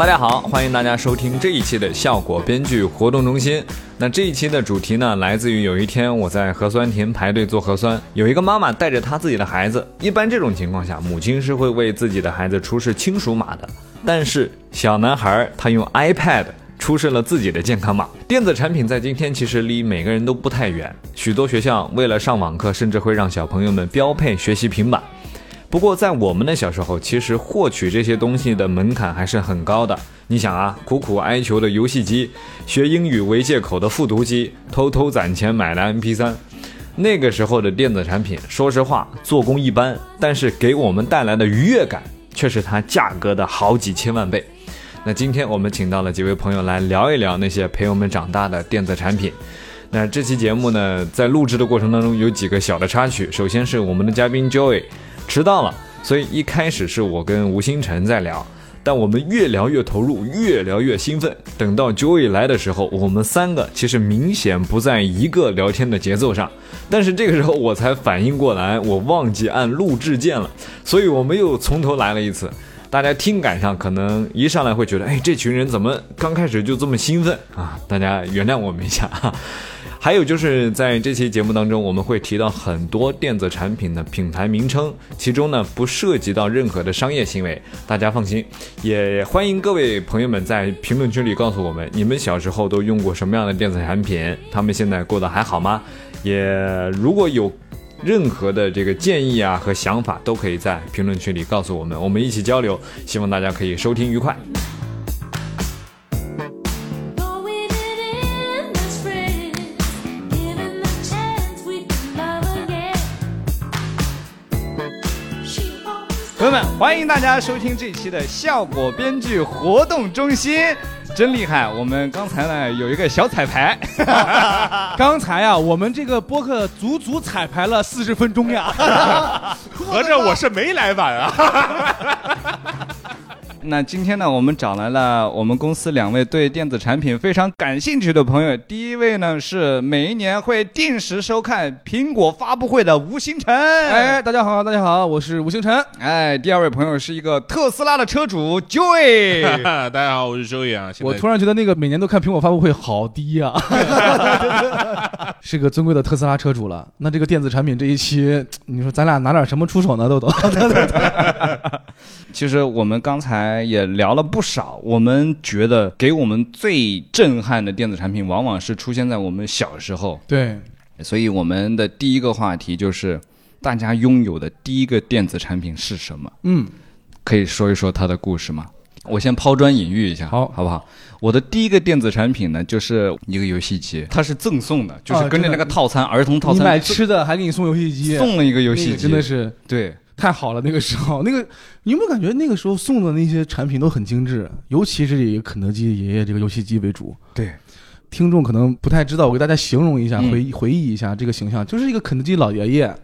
大家好，欢迎大家收听这一期的效果编剧活动中心。那这一期的主题呢，来自于有一天我在核酸亭排队做核酸，有一个妈妈带着她自己的孩子。一般这种情况下，母亲是会为自己的孩子出示亲属码的，但是小男孩他用 iPad 出示了自己的健康码。电子产品在今天其实离每个人都不太远，许多学校为了上网课，甚至会让小朋友们标配学习平板。不过，在我们的小时候，其实获取这些东西的门槛还是很高的。你想啊，苦苦哀求的游戏机，学英语为借口的复读机，偷偷攒钱买了 MP3。那个时候的电子产品，说实话，做工一般，但是给我们带来的愉悦感却是它价格的好几千万倍。那今天我们请到了几位朋友来聊一聊那些陪我们长大的电子产品。那这期节目呢，在录制的过程当中有几个小的插曲，首先是我们的嘉宾 Joy。迟到了，所以一开始是我跟吴星辰在聊，但我们越聊越投入，越聊越兴奋。等到 Joy 来的时候，我们三个其实明显不在一个聊天的节奏上。但是这个时候我才反应过来，我忘记按录制键了，所以我们又从头来了一次。大家听感上可能一上来会觉得，哎，这群人怎么刚开始就这么兴奋啊？大家原谅我们一下。还有就是在这期节目当中，我们会提到很多电子产品的品牌名称，其中呢不涉及到任何的商业行为，大家放心。也欢迎各位朋友们在评论区里告诉我们，你们小时候都用过什么样的电子产品？他们现在过得还好吗？也如果有任何的这个建议啊和想法，都可以在评论区里告诉我们，我们一起交流。希望大家可以收听愉快。欢迎大家收听这期的效果编剧活动中心，真厉害！我们刚才呢有一个小彩排，刚才呀，我们这个播客足足彩排了四十分钟呀，合着我是没来晚啊。那今天呢，我们找来了我们公司两位对电子产品非常感兴趣的朋友。第一位呢是每一年会定时收看苹果发布会的吴星辰。哎，大家好，大家好，我是吴星辰。哎，第二位朋友是一个特斯拉的车主 Joy。大家好，我是 Joy 啊。我突然觉得那个每年都看苹果发布会好低啊。是个尊贵的特斯拉车主了。那这个电子产品这一期，你说咱俩拿点什么出手呢？豆豆。其实我们刚才也聊了不少，我们觉得给我们最震撼的电子产品，往往是出现在我们小时候。对，所以我们的第一个话题就是，大家拥有的第一个电子产品是什么？嗯，可以说一说它的故事吗？我先抛砖引玉一下，好，好不好？我的第一个电子产品呢，就是一个游戏机，它是赠送的，就是跟着那个套餐，儿童套餐，你买吃的还给你送游戏机，送了一个游戏机，真的是对。太好了，那个时候，那个你有没有感觉那个时候送的那些产品都很精致，尤其是以肯德基爷爷这个游戏机为主。对，听众可能不太知道，我给大家形容一下，回回忆一下这个形象，就是一个肯德基老爷爷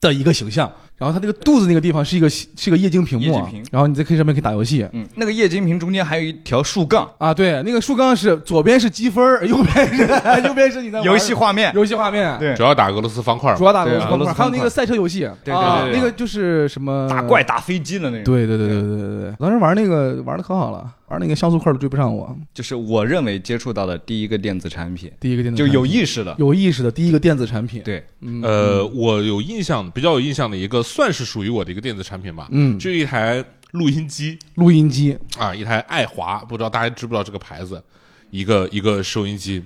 的一个形象。然后它那个肚子那个地方是一个是个液晶屏幕，然后你在 K 上面可以打游戏。嗯，那个液晶屏中间还有一条竖杠。啊，对，那个竖杠是左边是积分，右边是 右边是你的游戏画面，游戏画面。对，主要打俄罗斯方块，主要打俄罗斯方块，还有那个赛车游戏，对对对，那个就是什么打怪打飞机的那种。对对对对对对对，当时玩那个玩的可好了，玩那个像素块都追不上我。就是我认为接触到的第一个电子产品，第一个电子就有意识的，有意识的第一个电子产品。对，呃，我有印象，比较有印象的一个，算是属于我。的一个电子产品吧，嗯，就一台录音机，录音机。啊，一台爱华，不知道大家知不知道这个牌子，一个一个收音机。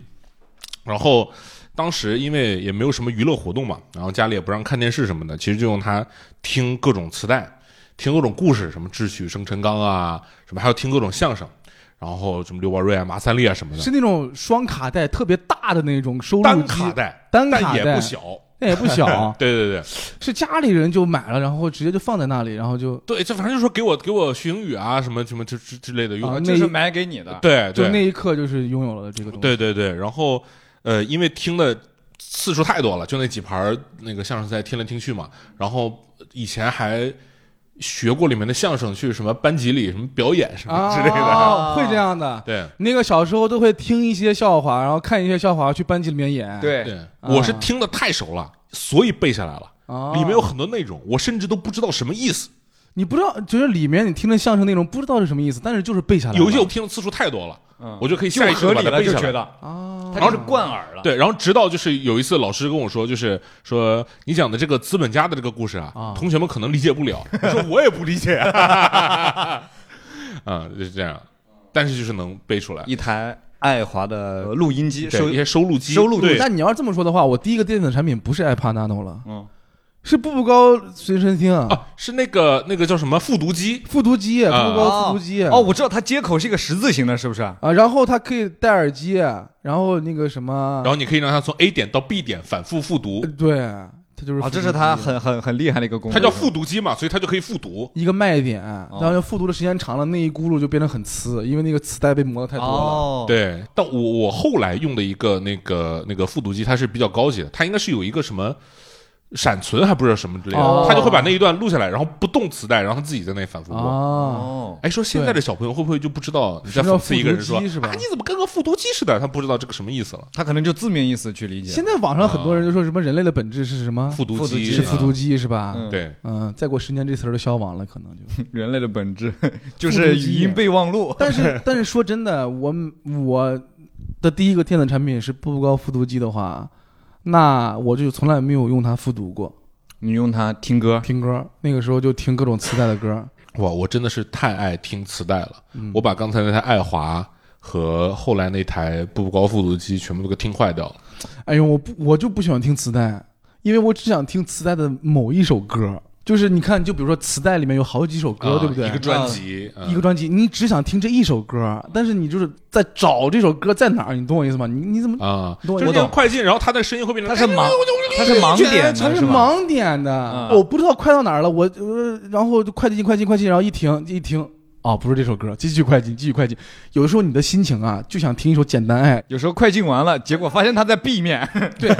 然后当时因为也没有什么娱乐活动嘛，然后家里也不让看电视什么的，其实就用它听各种磁带，听各种故事，什么智取生辰纲啊，什么还有听各种相声，然后什么刘宝瑞啊、马三立啊什么的，是那种双卡带特别大的那种收录单卡带，单卡带也不小。那也不小，对对对，是家里人就买了，然后直接就放在那里，然后就对，这反正就说给我给我学英语啊，什么什么之之之类的用，就是买给你的，对，就那一刻就是拥有了这个东西，对对对，然后呃，因为听的次数太多了，就那几盘那个相声赛听来听去嘛，然后以前还。学过里面的相声，去什么班级里什么表演什么之类的，会这样的。对，那个小时候都会听一些笑话，然后看一些笑话，去班级里面演。对对，我是听的太熟了，所以背下来了。里面有很多内容，我甚至都不知道什么意思。你不知道，就是里面你听的相声内容不知道是什么意思，但是就是背下来。有一些我听的次数太多了，嗯我就可以下意识地把合理了，它背下来。就觉得啊，他就是贯耳了。对，然后直到就是有一次老师跟我说，就是说你讲的这个资本家的这个故事啊，啊同学们可能理解不了。我说我也不理解，啊，就是这样，但是就是能背出来。一台爱华的录音机收一些收录机，收录机但你要是这么说的话，我第一个电子产品不是 iPad Nano 了，嗯，是步步高随身听啊，啊，是那个那个叫什么复读机，复读机，步啊步高复读机。哦，我知道它接口是一个十字形的，是不是？啊，然后它可以戴耳机，然后那个什么，然后你可以让它从 A 点到 B 点反复复读呃，对，它就是啊，这是它很很很厉害的一个功能。它叫复读机嘛，所以它就可以复读。一个卖点，然后复读的时间长了，那一轱辘就变得很呲，因为那个磁带被磨的太多了。哦，，对，但我我后来用的一个那个那个复读机，它是比较高级的，它应该是有一个什么闪存还不知道什么之类的，哦它就会把那一段录下来，然后不动磁带，然后他自己在那里反复播。啊，哦，哎，说现在的小朋友会不会就不知道你在讽刺一个人说复读机是吧啊，你怎么跟个复读机似的？他不知道这个什么意思了。他可能就字面意思去理解。现在网上很多人就说什么人类的本质是什么？复读机是复读机，机是吧？嗯对，嗯，再过十年这词儿都消亡了，可能就。人类的本质就是 语音备忘录。但是但是说真的，我我的第一个电子产品是步步高复读机的话，那我就从来没有用它复读过你用它听歌，听歌。那个时候就听各种磁带的歌。哇，我真的是太爱听磁带了。嗯我把刚才那台爱华和后来那台步步高复读机全部都给听坏掉了。哎呦，我不我就不喜欢听磁带，因为我只想听磁带的某一首歌。就是你看，就比如说磁带里面有好几首歌，啊对不对？一个专辑，嗯一个专辑，你只想听这一首歌，但是你就是在找这首歌在哪儿，你懂我意思吗？你你怎么？啊，懂我就是那个懂快进，然后它的声音会变成他是盲，他是盲点他是？盲点的，嗯我不知道快到哪儿了，我呃，然后就快进快进快进，然后一停一停，哦，不是这首歌，继续快进继续快进。有的时候你的心情啊，就想听一首《简单爱有时候快进完了，结果发现它在 B 面。》，对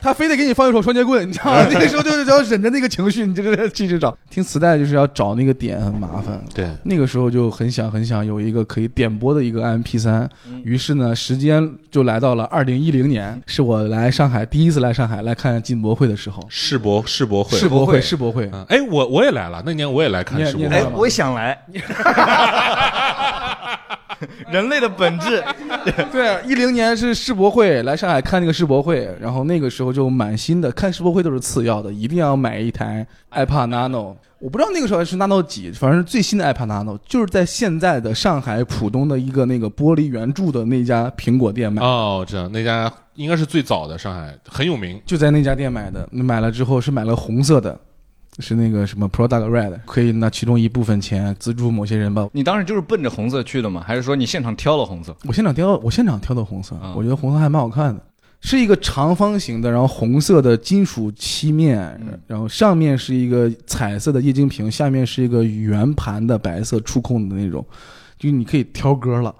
他非得给你放一首双截棍，你知道吗？那个时候就是要忍着那个情绪，你就是继续找。听磁带就是要找那个点，很麻烦。对，那个时候就很想很想有一个可以点播的一个 MP 三，于是呢，时间就来到了二零一零年，是我来上海第一次来上海来看进博会的时候。世博世博会，世博会，世博会，嗯，哎，我我也来了，那年我也来看世博会哎我也想来。人类的本质，对，一零年是世博会，来上海看那个世博会，然后那个时候就满心的看世博会都是次要的，一定要买一台 iPad Nano。我不知道那个时候是 Nano 几，反正最新的 iPad Nano 就是在现在的上海浦东的一个那个玻璃圆柱的那家苹果店买，哦，这样那家应该是最早的上海，很有名。就在那家店买的。买了之后是买了红色的，是那个什么 Product Red，可以拿其中一部分钱资助某些人吧。你当时就是奔着红色去的吗？还是说你现场挑了红色？我现场挑，我现场挑的红色，啊我觉得红色还蛮好看的，是一个长方形的，然后红色的金属漆面，嗯然后上面是一个彩色的液晶屏，下面是一个圆盘的白色触控的那种，就你可以挑歌了。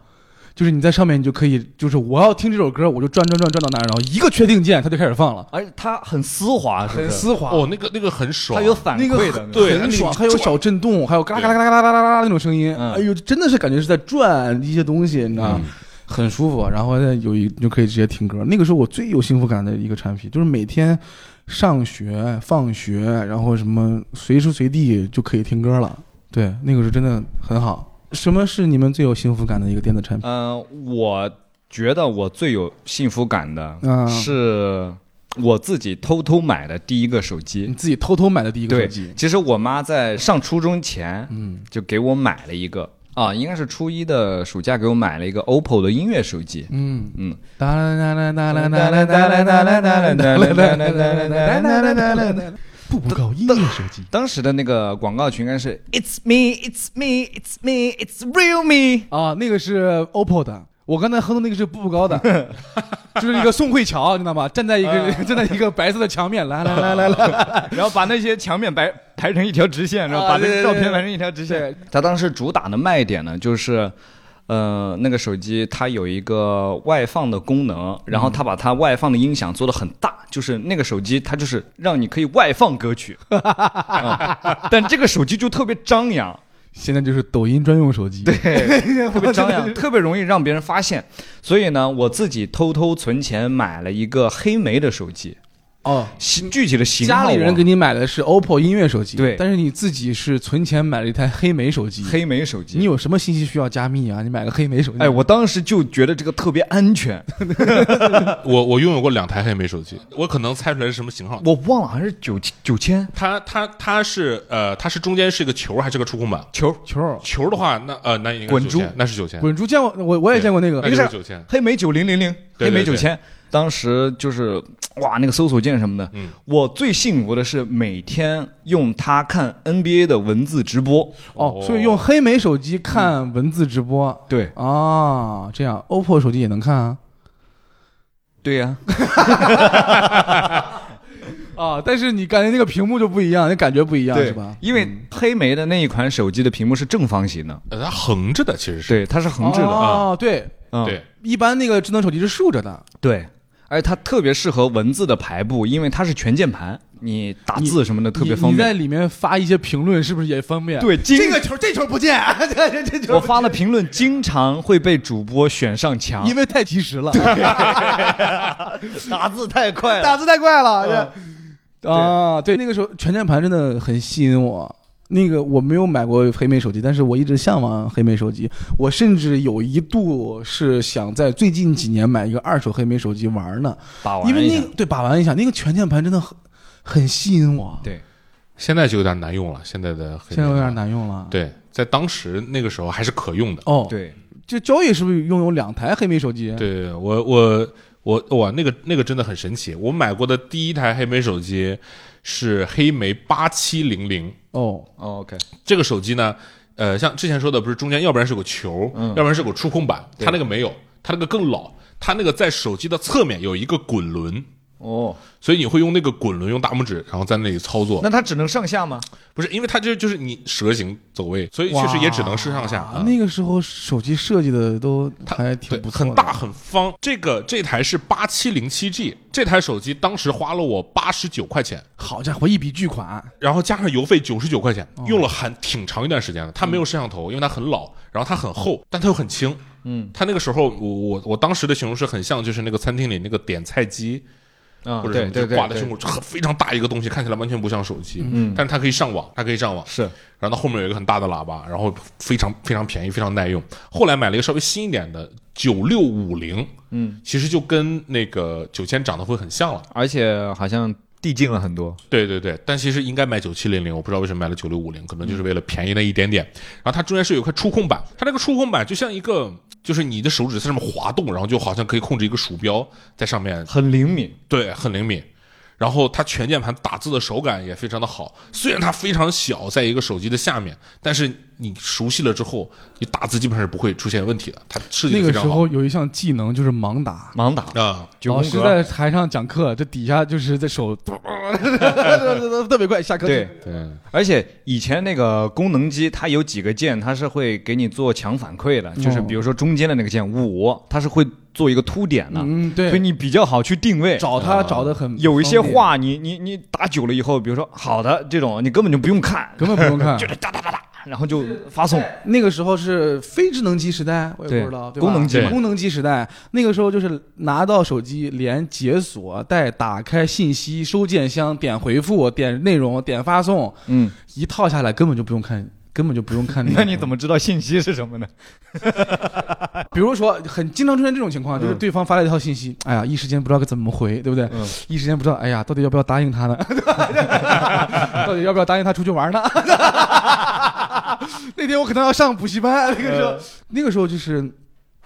就是你在上面，你就可以，就是我要听这首歌，我就转转转转到那儿，然后一个确定键，它就开始放了，而且它很丝滑，是不是？很丝滑，哦，那个那个很爽，它有反那个馈的，对很爽，还有小震动，还有嘎啦嘎啦嘎啦嘎啦嘎啦那种声音，嗯哎呦，真的是感觉是在转一些东西，你知道很舒服，然后呢有一就可以直接听歌。那个时候我最有幸福感的一个产品，就是每天上学、放学，然后什么随时随地就可以听歌了。对，那个是真的很好。什么是你们最有幸福感的一个电子产品？嗯、我觉得我最有幸福感的嗯是我自己偷偷买的第一个手机你。自己偷偷买的第一个手机，，其实我妈在上初中前嗯，就给我买了一个啊，应该是初一的暑假给我买了一个 OPPO 的音乐手机。嗯嗯，哒啦哒啦哒啦哒啦哒啦哒啦哒啦哒啦哒啦哒啦哒啦哒啦哒啦，步步高音乐手机。当时的那个广告群应该是 It's me, It's me, It's me, It's real me。啊，那个是 OPPO 的，我刚才哼的那个是步步高的，就是一个宋慧乔，你知道吗？站在一个 站在一个白色的墙面，来来 来来来，然后把那些墙面排排成一条直线，然后把那个照片排成一条直线他。当时主打的卖点呢，就是。呃，那个手机它有一个外放的功能，然后它把它外放的音响做的很大，就是那个手机它就是让你可以外放歌曲，啊但这个手机就特别张扬，现在就是抖音专用手机。对，特别张扬，特别容易让别人发现。所以呢，我自己偷偷存钱买了一个黑莓的手机，哦，型具体的型号家里人给你买的是 OPPO 音乐手机，对但是你自己是存钱买了一台黑莓手机。黑莓手机。你有什么信息需要加密啊？你买个黑莓手机，哎，我当时就觉得这个特别安全，我我拥有过两台黑莓手机，我可能猜出来是什么型号。我忘了好像是九九千它它它是呃，它是中间是一个球还是个触控板？球球球的话，那呃那应该是滚珠那是九千，滚珠见过，我我也见过那个那，个是九千。黑莓九零零零，黑莓九千。当时就是 哇，那个搜索键什么的，嗯。我最幸福的是每天用它看 NBA 的文字直播。哦，哦。所以用黑莓手机看文字直播？对。啊，这样。OPPO 手机也能看啊。对呀、啊，但是你感觉那个屏幕就不一样，那感觉不一样是吧？因为黑莓的那一款手机的屏幕是正方形的，呃，它横着的其实是。对，它是横着的。哦，对，嗯。对，一般那个智能手机是竖着的，对，而且它特别适合文字的排布，因为它是全键盘，你打字什么的特别方便。你在。里面发一些评论，是不是也方便？，对，这个球这球不见，这球我发的评论经常会被主播选上墙，因为太及时了，打字太快了。打字太快了。这啊，对，那个时候全键盘真的很吸引我。那个我没有买过黑莓手机，但是我一直向往黑莓手机。我甚至有一度是想在最近几年买一个二手黑莓手机玩呢，把玩因为那个对把玩一下，那个全键盘真的很很吸引我。对，现在就有点难用了，现在的黑莓现在有点。难用了。，对，在当时那个时候还是可用的。哦，，对，就交易是不是拥有两台黑莓手机？，对我我我哇，那个那个真的很神奇。我买过的第一台黑莓手机是黑莓八七零零，哦，哦 OK，这个手机呢，呃，像之前说的，不是中间要不然是有个球，嗯。要不然是个触控板，它那个没有，它那个更老，它那个在手机的侧面有一个滚轮。哦，所以你会用那个滚轮，用大拇指，然后在那里操作。那它只能上下吗？不是，因为它就就是你蛇形走位，所以确实也只能是上下。那个时候手机设计的都还挺，不错，很大很方。这个这台是八七零七 G，这台手机当时花了我八十九块钱，好家伙，一笔巨款。然后加上邮费九十九块钱，哦用了很挺长一段时间的。它没有摄像头，因为它很老，然后它很厚，但它又很轻。嗯，它那个时候，我我我当时的形容是很像，就是那个餐厅里那个点菜机，啊，或者什么就对对对，对挂在胸口，很非常大一个东西，看起来完全不像手机。嗯但是它可以上网，它可以上网。是然后它后面有一个很大的喇叭，然后非常非常便宜，非常耐用。后来买了一个稍微新一点的九六五零，嗯，其实就跟那个九千长得会很像了。而且好像递进了很多。对对对，但其实应该买九七零零，我不知道为什么买了九六五零，可能就是为了便宜那一点点。然后它中间是有块触控板，它那个触控板就像一个，就是你的手指在上面滑动，然后就好像可以控制一个鼠标在上面，很灵敏，对，很灵敏。然后它全键盘打字的手感也非常的好，虽然它非常小，在一个手机的下面，但是你熟悉了之后，你打字基本上是不会出现问题的。它设计那个时候有一项技能就是盲打，盲打啊。老师。在台上讲课，这底下就是在手 特别快，下课对，对，而且以前那个功能机，它有几个键，它是会给你做强反馈的，就是比如说中间的那个键五，它是会做一个凸点的，嗯，对所以，你比较好去定位。找他找的很有一些话你，你你打久了以后，比如说好的这种，你根本就不用看，根本不用看。就是哒哒哒哒，然后就发送。那个时候是非智能机时代，我也不知道，对吧功能机功能机时代，那个时候就是拿到手机，连解锁、带打开信息、收件箱、点回复、点内容、点发送，嗯，一套下来根本就不用看，根本就不用看那个。那你怎么知道信息是什么呢？比如说，很经常出现这种情况，就是嗯对方发了一条信息，哎呀，一时间不知道该怎么回，对不对？嗯一时间不知道，哎呀，到底要不要答应他呢？到底要不要答应他出去玩呢？那天我可能要上补习班，那个时候，那个时候就是，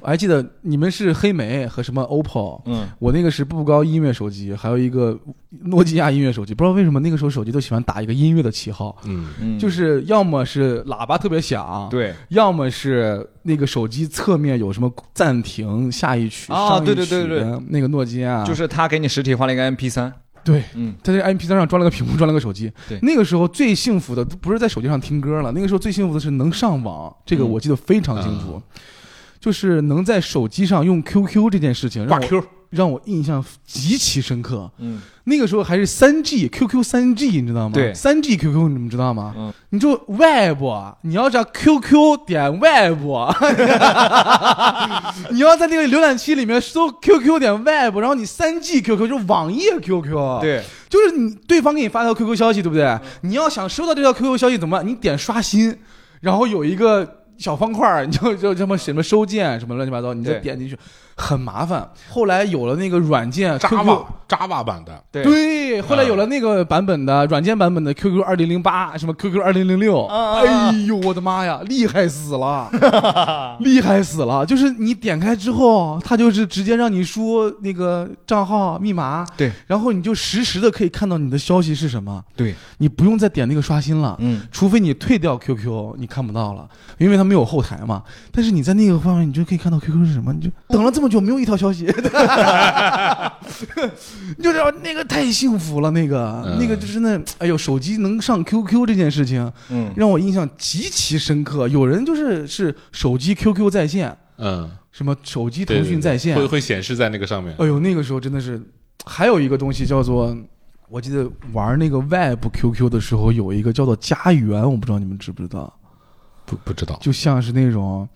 我还记得你们是黑莓和什么 OPPO，嗯，我那个是步步高音乐手机，还有一个诺基亚音乐手机。不知道为什么那个时候手机都喜欢打一个音乐的旗号，嗯，嗯就是要么是喇叭特别响，对。要么是那个手机侧面有什么暂停、下一曲、啊上一对对对。对那个诺基亚，就是他给你实体化了一个 MP 三。对，嗯，在这 MP 三上装了个屏幕，装了个手机。对那个时候最幸福的不是在手机上听歌了，那个时候最幸福的是能上网，这个嗯我记得非常清楚。就是能在手机上用 QQ 这件事情，让挂我 Q，让我印象极其深刻。嗯，那个时候还是三 G QQ 三 G，你知道吗？对三 G QQ 你们知道吗？嗯，你就 Web，你要找 QQ 点 Web，你要在那个浏览器里面搜 QQ 点 Web，然后你三 G QQ 就是网页 QQ，，对，就是你对方给你发条 QQ 消息，对不对？你要想收到这条 QQ 消息怎么办？你点刷新，然后有一个小方块儿，你就 就这么什么收件什么乱七八糟，你再点进去，很麻烦。后来有了那个软件。Java Java 版的，对。对，后来有了那个版本的软件版本的 QQ 二零零八，什么 QQ 二零零六，哎呦我的妈呀，厉害死了，厉害死了！就是你点开之后，它就是直接让你输那个账号密码，对，然后你就实时的可以看到你的消息是什么，对，你不用再点那个刷新了。嗯，除非你退掉 QQ，你看不到了，因为它没有后台嘛。但是你在那个方面，你就可以看到 QQ 是什么。你就等了这么久，没有一条消息，你就知道那个太幸福了。那个、嗯那个就是那，哎呦，手机能上 QQ 这件事情，嗯，让我印象极其深刻。有人就是是手机 QQ 在线，嗯，什么手机腾讯在线，会会显示在那个上面。哎呦，那个时候真的是，还有一个东西叫做，我记得玩那个 Web QQ 的时候，有一个叫做家园，我不知道你们知不知道，不不知道，就像是那种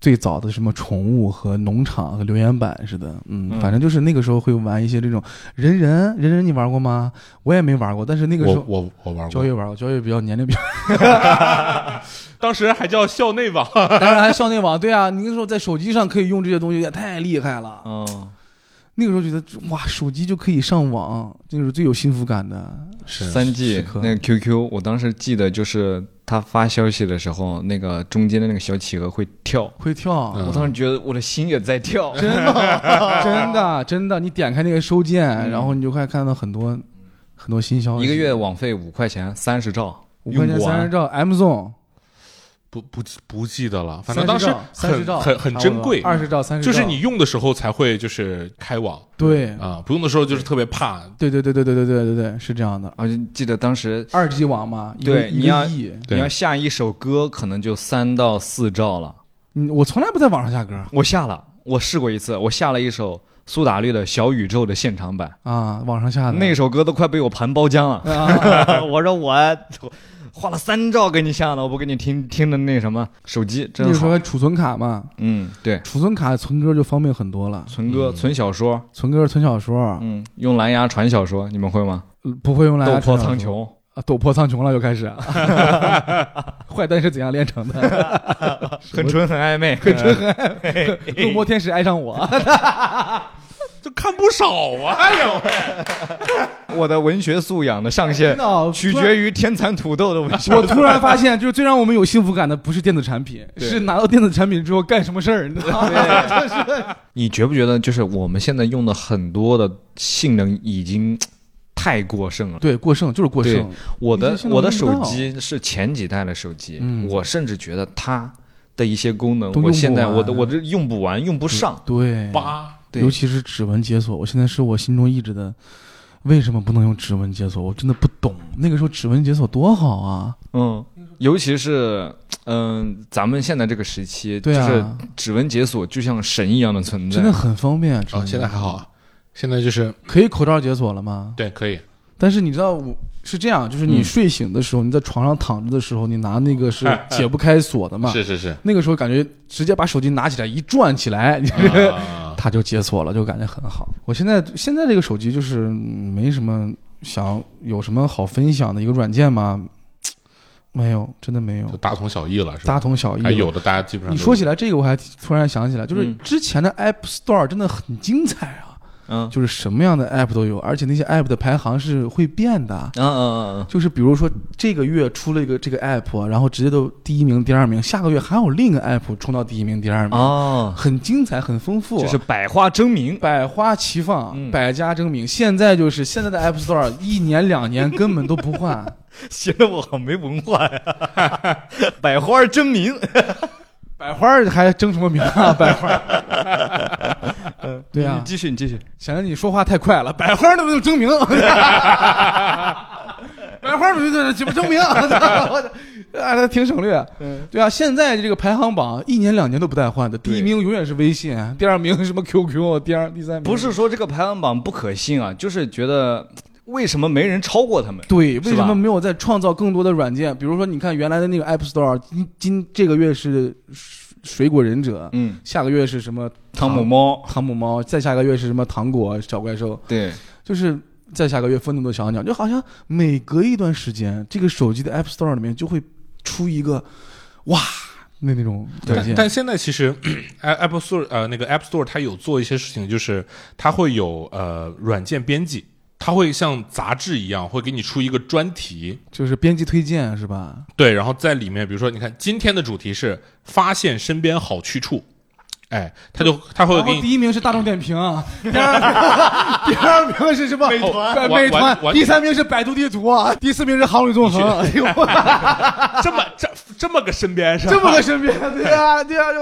最早的什么宠物和农场和留言板似的，嗯，嗯反正就是那个时候会玩一些这种人人人人，你玩过吗？我也没玩过，但是那个时候。我我我玩过交易，玩过，交易比较年龄比较，当时还叫校内网。当然还校内网，对啊，你那时候在手机上可以用这些东西，也太厉害了。嗯，那个时候觉得哇，手机就可以上网，这个是最有幸福感的。是三 G 那个 QQ，我当时记得就是他发消息的时候，那个中间的那个小企鹅会跳，会跳，嗯我当时觉得我的心也在跳。真的，真的，真的，你点开那个收件，嗯然后你就会看到很多很多新消息。一个月网费五块钱，三十兆，五块钱用不完三十兆，M Zone 不不不记得了，反正当时三十兆，很很很珍贵，二十兆三十，就是你用的时候才会就是开网对啊，不用的时候就是特别怕。对对对对对对对对对，是这样的。我就记得当时二 G 网嘛，对你要你要下一首歌，可能就三到四兆了。嗯，我从来不在网上下歌我下了，我试过一次，我下了一首苏打绿的小宇宙的现场版，啊，网上下的那首歌都快被我盘包浆了。啊，我说我花了三兆给你下的，我不给你听听的那什么手机真好。那时候。还储存卡嘛，嗯，对，储存卡存歌就方便很多了，存歌、嗯。存小说，存歌存小说，嗯，用蓝牙传小说，你们会吗？呃不会用蓝牙斗破苍穹，啊，斗破苍穹了，又开始。坏蛋是怎样炼成的？很纯很暧昧，很纯。很暧昧。恶魔天使爱上我，这看不少啊！哎呦，我的文学素养的上限取决于天蚕土豆的文学。我突然发现，就是最让我们有幸福感的，不是电子产品，是拿到电子产品之后干什么事儿，你知道吗？你觉不觉得，就是我们现在用的很多的性能已经太过剩了？对，过剩就是过剩。我的我的手机是前几代的手机，嗯我甚至觉得它的一些功能，我现在我的我这用不完，用不上。对，八对尤其是指纹解锁，我现在是我心中一直的，为什么不能用指纹解锁？我真的不懂。那个时候指纹解锁多好啊！嗯，尤其是嗯、咱们现在这个时期，对啊，就是指纹解锁就像神一样的存在。真的很方便。指哦，纹现在还好，啊，现在就是可以口罩解锁了吗？对可以，但是你知道我是这样，就是你嗯睡醒的时候，你在床上躺着的时候，你拿那个是 解不开锁的嘛？是是是，那个时候感觉直接把手机拿起来一转起来，你啊 它就解锁了，就感觉很好。我现在现在这个手机就是嗯没什么想有什么好分享的一个软件吗？没有，真的没有就，大同小异了，是吧？大同小异。还有的大家基本上你说起来这个，我还突然想起来，就是嗯之前的 App Store 真的很精彩啊，嗯就是什么样的 App 都有，而且那些 App 的排行是会变的。嗯嗯嗯就是比如说这个月出了一个这个 app，然后直接都第一名、第二名，下个月还有另一个 app 冲到第一名、第二嗯，名，哦，很精彩、很丰富，就是百花争鸣。百花齐放、嗯百家争鸣。现在就是现在的 App Store 一年两年根本都不换，显得我好没文化呀！百花争鸣，百花还争什么名啊？百花，对呀、你继续，你继续。显得你说话太快了。百花能不能争鸣？百花不对，怎么争鸣？我 啊，那挺省略。对啊，现在这个排行榜一年两年都不带换的，第一名永远是微信，第二名什么 QQ，第二、第三名不是说这个排行榜不可信啊，就是觉得为什么没人超过他们？对，为什么没有再创造更多的软件？比如说，你看原来的那个 App Store，今今这个月是水水果忍者，嗯，下个月是什么汤姆猫，汤姆猫，再下个月是什么糖果小怪兽，对，就是再下个月愤怒的小鸟，就好像每隔一段时间，这个手机的 App Store 里面就会出一个哇那那种软件。但但现在其实 Apple Store 呃那个 App Store 它有做一些事情，就是它会有呃软件编辑，它会像杂志一样会给你出一个专题，就是编辑推荐是吧？对，然后在里面比如说你看今天的主题是发现身边好去处，哎，他就他会给你第一名是大众点评，第二第二名是什么？美团美团第三名是百度地图啊，第四名是航旅纵横。哎呦，这么这这么个身边是吧？这么个身边，对啊，对啊，就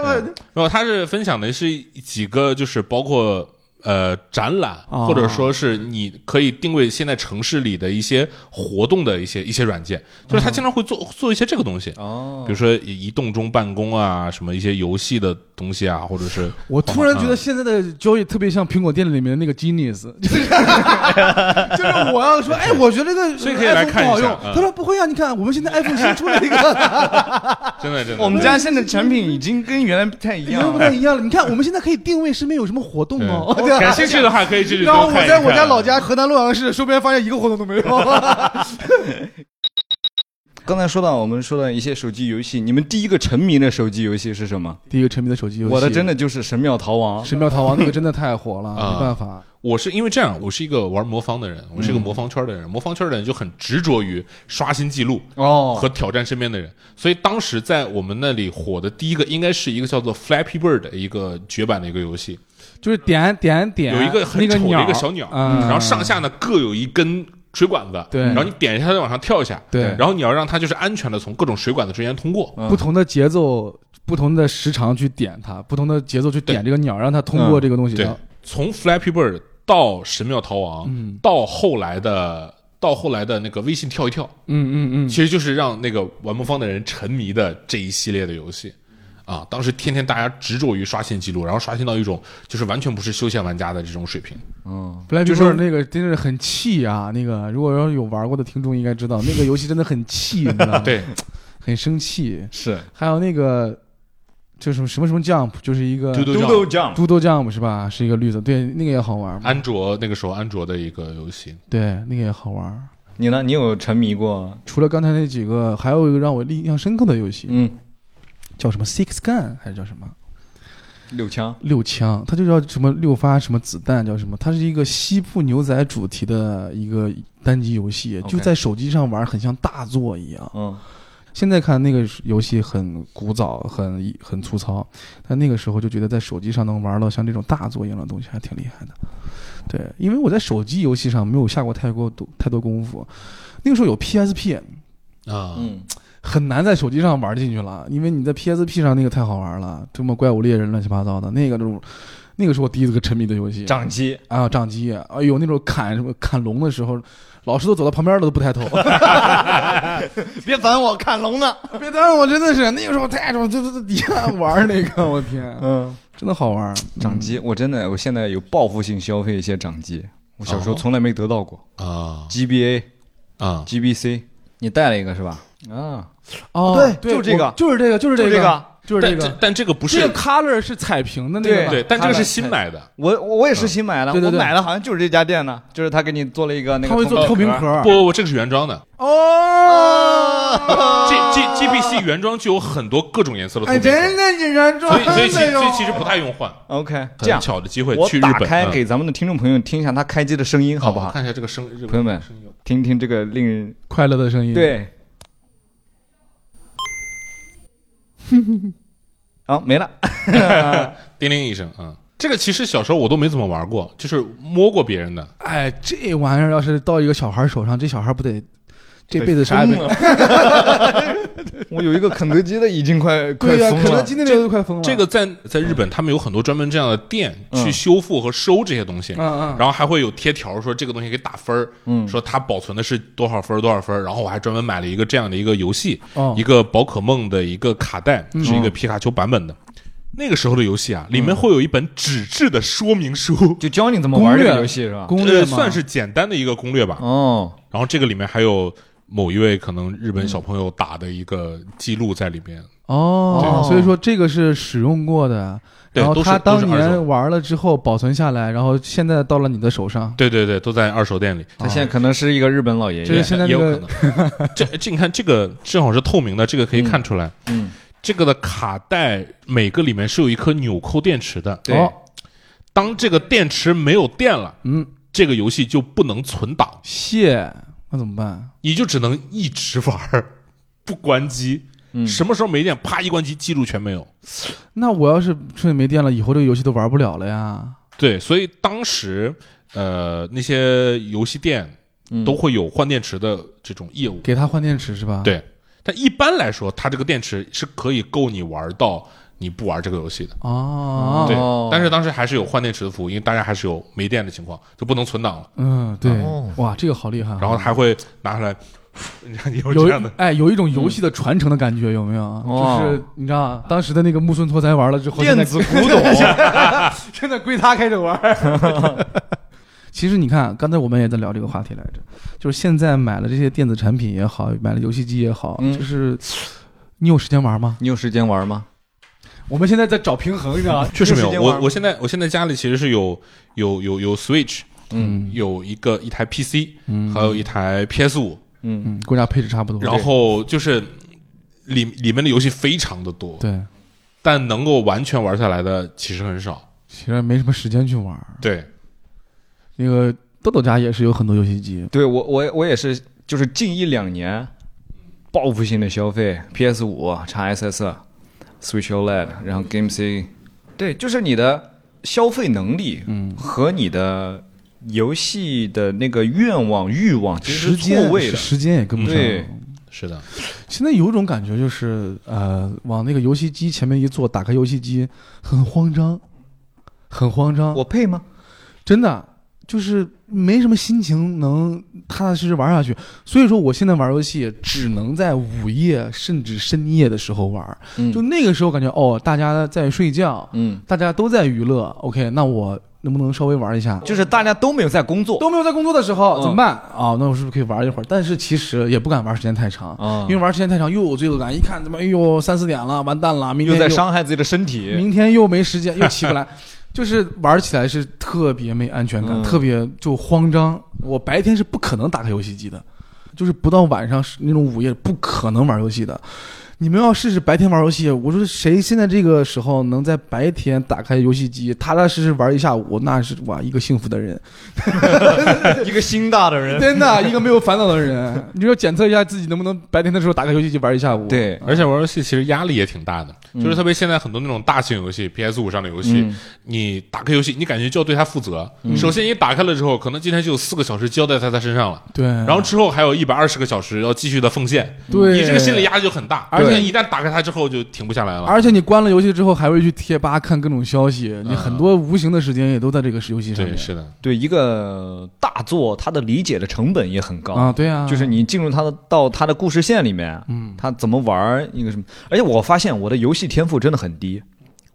然后他是分享的是几个，就是包括呃展览，哦。或者说是你可以定位现在城市里的一些活动的一些一些软件，就是他经常会做做一些这个东西，哦。比如说移动中办公啊，什么一些游戏的东西啊，或者是我突然觉得现在的交易特别像苹果店里面的那个 Genius，就是 就是我要说，哎，我觉得这个 所以可以来 iPhone 看一不好用。下嗯。他说不会啊，你看我们现在 iPhone 新出了一个，真的真的，我们家现在产品已经跟原来不太一样了。不太一样了。你看我们现在可以定位身边有什么活动哦，感兴趣的话可以继续然后我看一在我家老家河南洛阳市，周边发现一个活动都没有。刚才说到我们说到一些手机游戏，你们第一个沉迷的手机游戏是什么？第一个沉迷的手机游戏，我的真的就是《神庙逃亡》。神庙逃亡那个真的太火了，啊没办法。我是因为这样，我是一个玩魔方的人，我是一个魔方圈的人，魔方圈的人就很执着于刷新记录哦和挑战身边的人，所以当时在我们那里火的第一个应该是一个叫做 Flappy Bird 的一个绝版的一个游戏，就是点点点，有一个很丑的一个小鸟，嗯然后上下呢各有一根水管子，对然后你点一下它就往上跳一下，对然后你要让它就是安全的从各种水管子之间通过，嗯不同的节奏、不同的时长去点它，不同的节奏去点这个鸟，让它通过这个东西。对，从 Flappy Bird 到神庙逃亡，嗯到后来的到后来的那个微信跳一跳，嗯嗯嗯，其实就是让那个玩魔方的人沉迷的这一系列的游戏。啊，当时天天大家执着于刷新记录，然后刷新到一种就是完全不是休闲玩家的这种水平。嗯，本来就就是是那个真是很气啊！那个如果要是有玩过的听众应该知道，那个游戏真的很气，你知道吗？，对，很生气。是还有那个就是什么什么 Jump，就是一个嘟嘟嘟嘟 jump。嘟嘟 Jump 是吧？是一个绿色，对，那个也好玩。安卓那个时候安卓的一个游戏，对，那个也好玩。你呢？你有沉迷过？除了刚才那几个，还有一个让我印象深刻的游戏，嗯，叫什么 Six Gun 还是叫什么？六枪。六枪，它就叫什么六发什么子弹，叫什么？它是一个西部牛仔主题的一个单机游戏，就在手机上玩，很像大作一样。嗯，现在看那个游戏很古早，很很粗糙，但那个时候就觉得在手机上能玩到像这种大作一样的东西，还挺厉害的。对，因为我在手机游戏上没有下过太过多太多功夫，那个时候有 PSP，啊，嗯，很难在手机上玩进去了，因为你在 PSP 上那个太好玩了，什么怪物猎人乱七八糟的，那个种，那个是我第一个沉迷的游戏。掌机。啊，掌机，哎呦，那种砍什么砍龙的时候，老师都走到旁边了都不抬头。别烦我，砍龙呢。别耽误我，真的是那个时候太爽就就底下玩那个，我天，嗯，真的好玩。掌机，我真的，我现在有报复性消费一些掌机，我小时候哦从来没得到过。啊 GBA、啊！GBC，你带了一个是吧？啊，哦，对就这个就是这个，就是这个，就这个。但这就是这个。但这个不是这个 color 是彩屏的那个对，对，但这个是新买的。我我我也是新买的，对对对我买的好像就是这家店的，就是他给你做了一个那个他会做透明壳。不不不，这个是原装的。哦，G G G B C 原装就有很多各种颜色的透哎，明壳，真的是原装所以所以其所以其实不太用换。OK，这很样巧的机会我去日本，打开嗯给咱们的听众朋友听一下他开机的声音，好不好？哦看一下这个声，朋友们听听这个令人快乐的声音。，对。好，没了。嗯 叮铃一声啊。这个其实小时候我都没怎么玩过，就是摸过别人的。哎，这玩意儿要是到一个小孩手上，这小孩不得这辈子啥也没疯了。我有一个肯德基的已经快快对呀，疯了。肯德基那边都快疯了。这个在在日本，他们有很多专门这样的店嗯去修复和收这些东西，嗯嗯，然后还会有贴条说这个东西给打分儿，嗯说它保存的是多少分多少分，然后我还专门买了一个这样的一个游戏，哦一个宝可梦的一个卡带，嗯是一个皮卡丘版本的。那个时候的游戏啊，里面会有一本纸质的说明书，就教你怎么玩这个游戏是吧？呃，攻略嘛算是简单的一个攻略吧。哦，然后这个里面还有某一位可能日本小朋友打的一个记录在里面。哦，所以说这个是使用过的，然后对他当年玩了之后保存下来，然后现在到了你的手上。对对对，都在二手店里。他现在可能是一个日本老爷爷这是爷。现在那也有可个能。这这你看，这个 正好是透明的，这个可以看出来。嗯，这个的卡带每个里面是有一颗纽扣电池的。对哦当这个电池没有电了，嗯，这个游戏就不能存档，谢，那怎么办？你就只能一直玩儿，不关机。嗯什么时候没电，啪一关机，记录全没有。那我要是彻底没电了，以后这个游戏都玩不了了呀。对，所以当时呃那些游戏店嗯都会有换电池的这种业务。给他换电池是吧？，对，但一般来说，它这个电池是可以够你玩到你不玩这个游戏的。哦，对哦，但是当时还是有换电池的服务，因为大家还是有没电的情况，就不能存档了。嗯，对哦，哇，这个好厉害啊。然后还会拿出来，你看有有这样的，哎，有一种游戏的传承的感觉，有没有？就是你知道，当时的那个木村拓哉玩了之后，电子古董，现在归他开始玩。其实你看，刚才我们也在聊这个话题来着，就是现在买了这些电子产品也好，买了游戏机也好，嗯就是你有时间玩吗？你有时间玩吗？我们现在在找平衡，你知道吗？确实没有。我我现在我现在家里其实是有有有有 Switch，嗯有一个一台 PC，嗯还有一台 PS 五，嗯，嗯，国家配置差不多。然后就是里里面的游戏非常的多，对，但能够完全玩下来的其实很少。其实没什么时间去玩。对，那个豆豆家也是有很多游戏机，对我我我也是，就是近一两年报复性的消费，PS 五、x SS、Switch OLED，然后 Game C，对，就是你的消费能力嗯，和你的游戏的那个愿望欲望其实是时间错位的。时间也跟不上。对是的，现在有一种感觉，就是呃，往那个游戏机前面一坐，打开游戏机，很慌张，很慌张。我配吗？真的就是没什么心情能踏踏实实玩下去。所以说，我现在玩游戏只能在午夜甚至深夜的时候玩。嗯就那个时候感觉哦，大家在睡觉，嗯，大家都在娱乐。OK，那我能不能稍微玩一下？就是大家都没有在工作都没有在工作的时候、嗯怎么办啊？那我是不是可以玩一会儿？但是其实也不敢玩时间太长。啊因为玩时间太长又有罪恶感，一看怎么，哎呦，三四点了，完蛋了，明天又在伤害自己的身体。明天又没时间，又起不来，就是玩起来是特别没安全感，嗯特别就慌张。我白天是不可能打开游戏机的，就是不到晚上是那种午夜不可能玩游戏的。你们要试试白天玩游戏，我说谁现在这个时候能在白天打开游戏机，踏踏实实玩一下午，那是哇一个幸福的人，一个心大的人。真的一个没有烦恼的人。你说检测一下自己能不能白天的时候打开游戏机玩一下午？对，而且玩游戏其实压力也挺大的，嗯。就是特别现在很多那种大型游戏，PS 五上的游戏，嗯。你打开游戏，你感觉就要对它负责。嗯。首先，你打开了之后，可能今天就有四个小时交代在他身上了，对，然后之后还有一百二十个小时要继续的奉献，对。你这个心理压力就很大，而且一旦打开它之后就停不下来了。而且你关了游戏之后，还会去贴吧看各种消息，你嗯很多无形的时间也都在这个游戏上面。对，是的，对一个大作，它的理解的成本也很高啊，对啊，就是你进入它的到它的故事线里面，嗯，它怎么玩儿一个什么？而且我发现我的游戏天赋真的很低，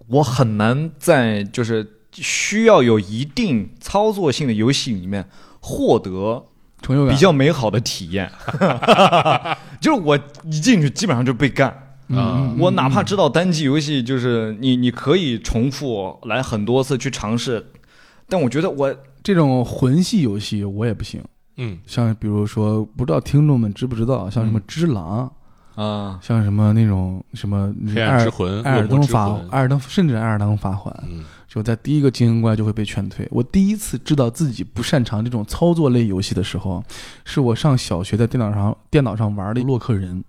我很难在就是需要有一定操作性的游戏里面获得成就感。比较美好的体验。就是我一进去基本上就被干。啊嗯我哪怕知道单机游戏就是你你可以重复来很多次去尝试，但我觉得我这种魂系游戏我也不行，嗯，像比如说，不知道听众们知不知道，像什么嗯《只狼》啊，像什么那种什么黑艾尔暗之魂、艾尔登法魂，艾尔登甚至艾尔登法环，嗯就在第一个精英怪就会被劝退。我第一次知道自己不擅长这种操作类游戏的时候，是我上小学在电脑上电脑上玩的洛克人。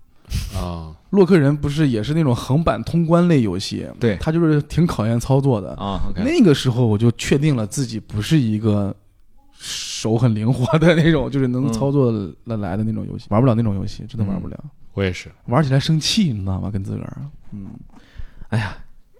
啊，洛克人不是也是那种横版通关类游戏，对它就是挺考验操作的。啊那个时候我就确定了自己不是一个手很灵活的那种，就是能操作的来的那种游戏，玩不了那种游戏，真的玩不了。我也是，玩起来生气，你知道吗？跟自个儿，嗯，哎呀。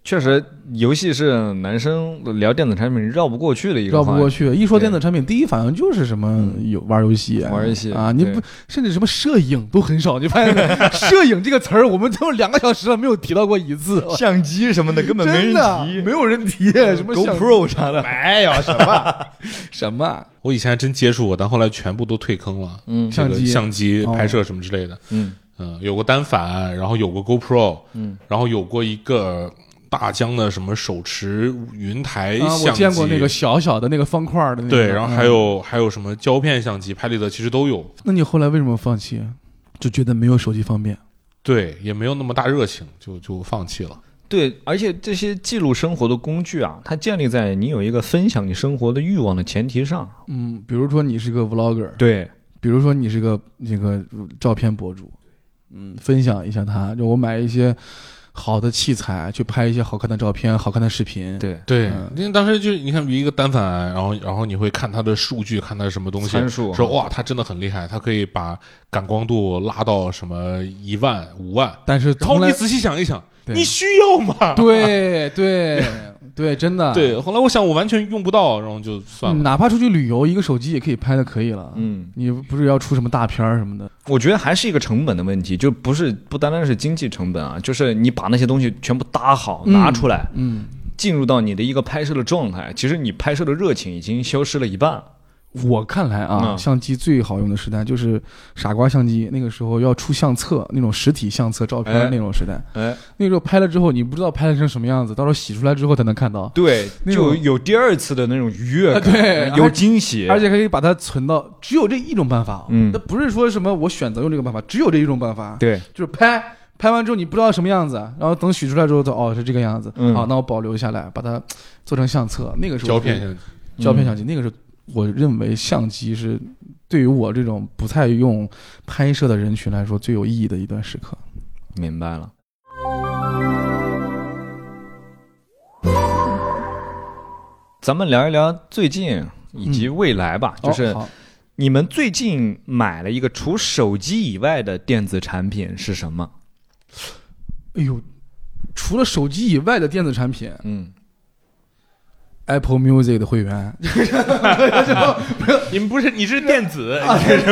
确实，游戏是男生聊电子产品绕不过去的一个。绕不过去，一说电子产品，第一反应就是什么游玩游戏，玩游戏啊！你不甚至什么摄影都很少，你发现没？摄影这个词儿，我们都两个小时了没有提到过一次。相机什么的根本没人提，没有人提什么 GoPro 啥的，没有什么 什么。我以前还真接触过，但后来全部都退坑了。嗯，相机、相机拍摄什么之类的。嗯嗯，有过单反，然后有过 GoPro，嗯，然后有过一个。大疆的什么手持云台相机，我见过那个小小的那个方块的。对，然后还有还有什么胶片相机，拍立得其实都有。那你后来为什么放弃？就觉得没有手机方便？对，也没有那么大热情，就就放弃了。对，而且这些记录生活的工具啊，它建立在你有一个分享你生活的欲望的前提上。嗯，比如说你是个 vlogger，对，比如说你是个那个照片博主，嗯，分享一下它，就我买一些。好的器材去拍一些好看的照片、好看的视频。对对，因为当时就你看，比如一个单反，然后然后你会看它的数据，看它什么东西，参数，说哇，它真的很厉害，它可以把感光度拉到什么一万、五万。但是，然后你仔细想一想，你需要吗？对对。对，真的。对，后来我想我完全用不到，然后就算了。哪怕出去旅游，一个手机也可以拍的可以了。嗯，你不是要出什么大片儿什么的？我觉得还是一个成本的问题，就不是不单单是经济成本啊，就是你把那些东西全部搭好拿出来，嗯，进入到你的一个拍摄的状态，其实你拍摄的热情已经消失了一半。我看来啊，相机最好用的时代就是傻瓜相机，那个时候要出相册，那种实体相册照片那种时代。哎，那个时候拍了之后，你不知道拍了成什么样子，到时候洗出来之后才能看到。对，就有第二次的那种愉悦感，对，有惊喜，而且可以把它存到。只有这一种办法，嗯，那不是说什么我选择用这个办法，只有这一种办法。对，就是拍拍完之后你不知道什么样子，然后等洗出来之后，哦是这个样子，好，那我保留下来，把它做成相册。那个时候胶片相机，胶片相机，那个时候。我认为相机是对于我这种不太用拍摄的人群来说最有意义的一段时刻。明白了。咱们聊一聊最近以及未来吧，就是你们最近买了一个除手机以外的电子产品是什么？哎呦，除了手机以外的电子产品，嗯。Apple Music 的会员，你们不是你是电子，是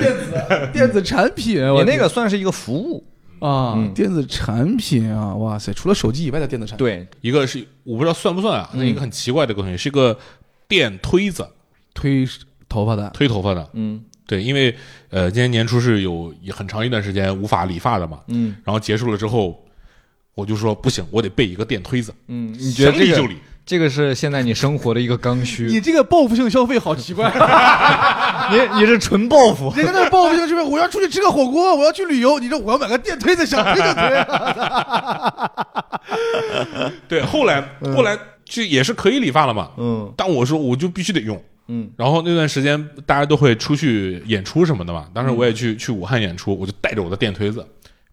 电子电子产品，你那个算是一个服务。啊，电子产品啊，哇塞！除了手机以外的电子产品，对，一个是我不知道算不算啊，那一个很奇怪的东西，是个电推子，推头发的，推头发的，嗯，对，因为呃，今年年初是有很长一段时间无法理发的嘛，嗯，然后结束了之后，我就说不行，我得备一个电推子，嗯，你觉得这个？这个是现在你生活的一个刚需。你这个报复性消费好奇怪，你你是纯报复。你在那报复性消费，我要出去吃个火锅，我要去旅游，你说我要买个电推子，想推就推。对，后来后来就也是可以理发了嘛。嗯。但我说我就必须得用。嗯。然后那段时间大家都会出去演出什么的嘛，当时我也去去武汉演出，我就带着我的电推子。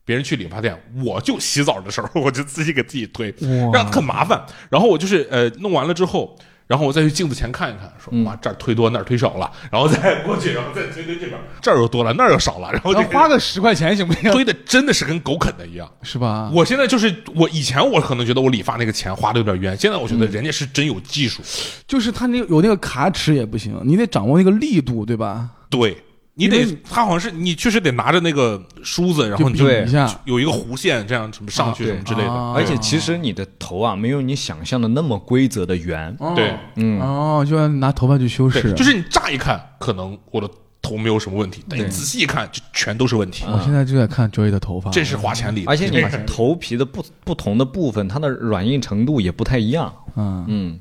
别人去理发店，我就洗澡的时候，我就自己给自己推，让很麻烦。然后我就是呃弄完了之后，然后我再去镜子前看一看，说哇这儿推多那儿推少了，然后再过去，然后再推推这边，这儿又多了那儿又少了，然后就花个十块钱行不行？推的真的是跟狗啃的一样，是吧？我现在就是我以前我可能觉得我理发那个钱花的有点冤，现在我觉得人家是真有技术，就是他那有那个卡尺也不行，你得掌握那个力度，对吧？对。你得，他好像是你确实得拿着那个梳子，然后你就一下有一个弧线，这样什么上去什么之类的。而且其实你的头啊，没有你想象的那么规则的圆。对，嗯，哦，就要拿头发去修饰。就是你乍一看，可能我的头没有什么问题，但你仔细一看，就全都是问题。我现在就在看 Joy 的头发，这是花钱理。而且你头皮的不不同的部分，它的软硬程度也不太一样。嗯嗯，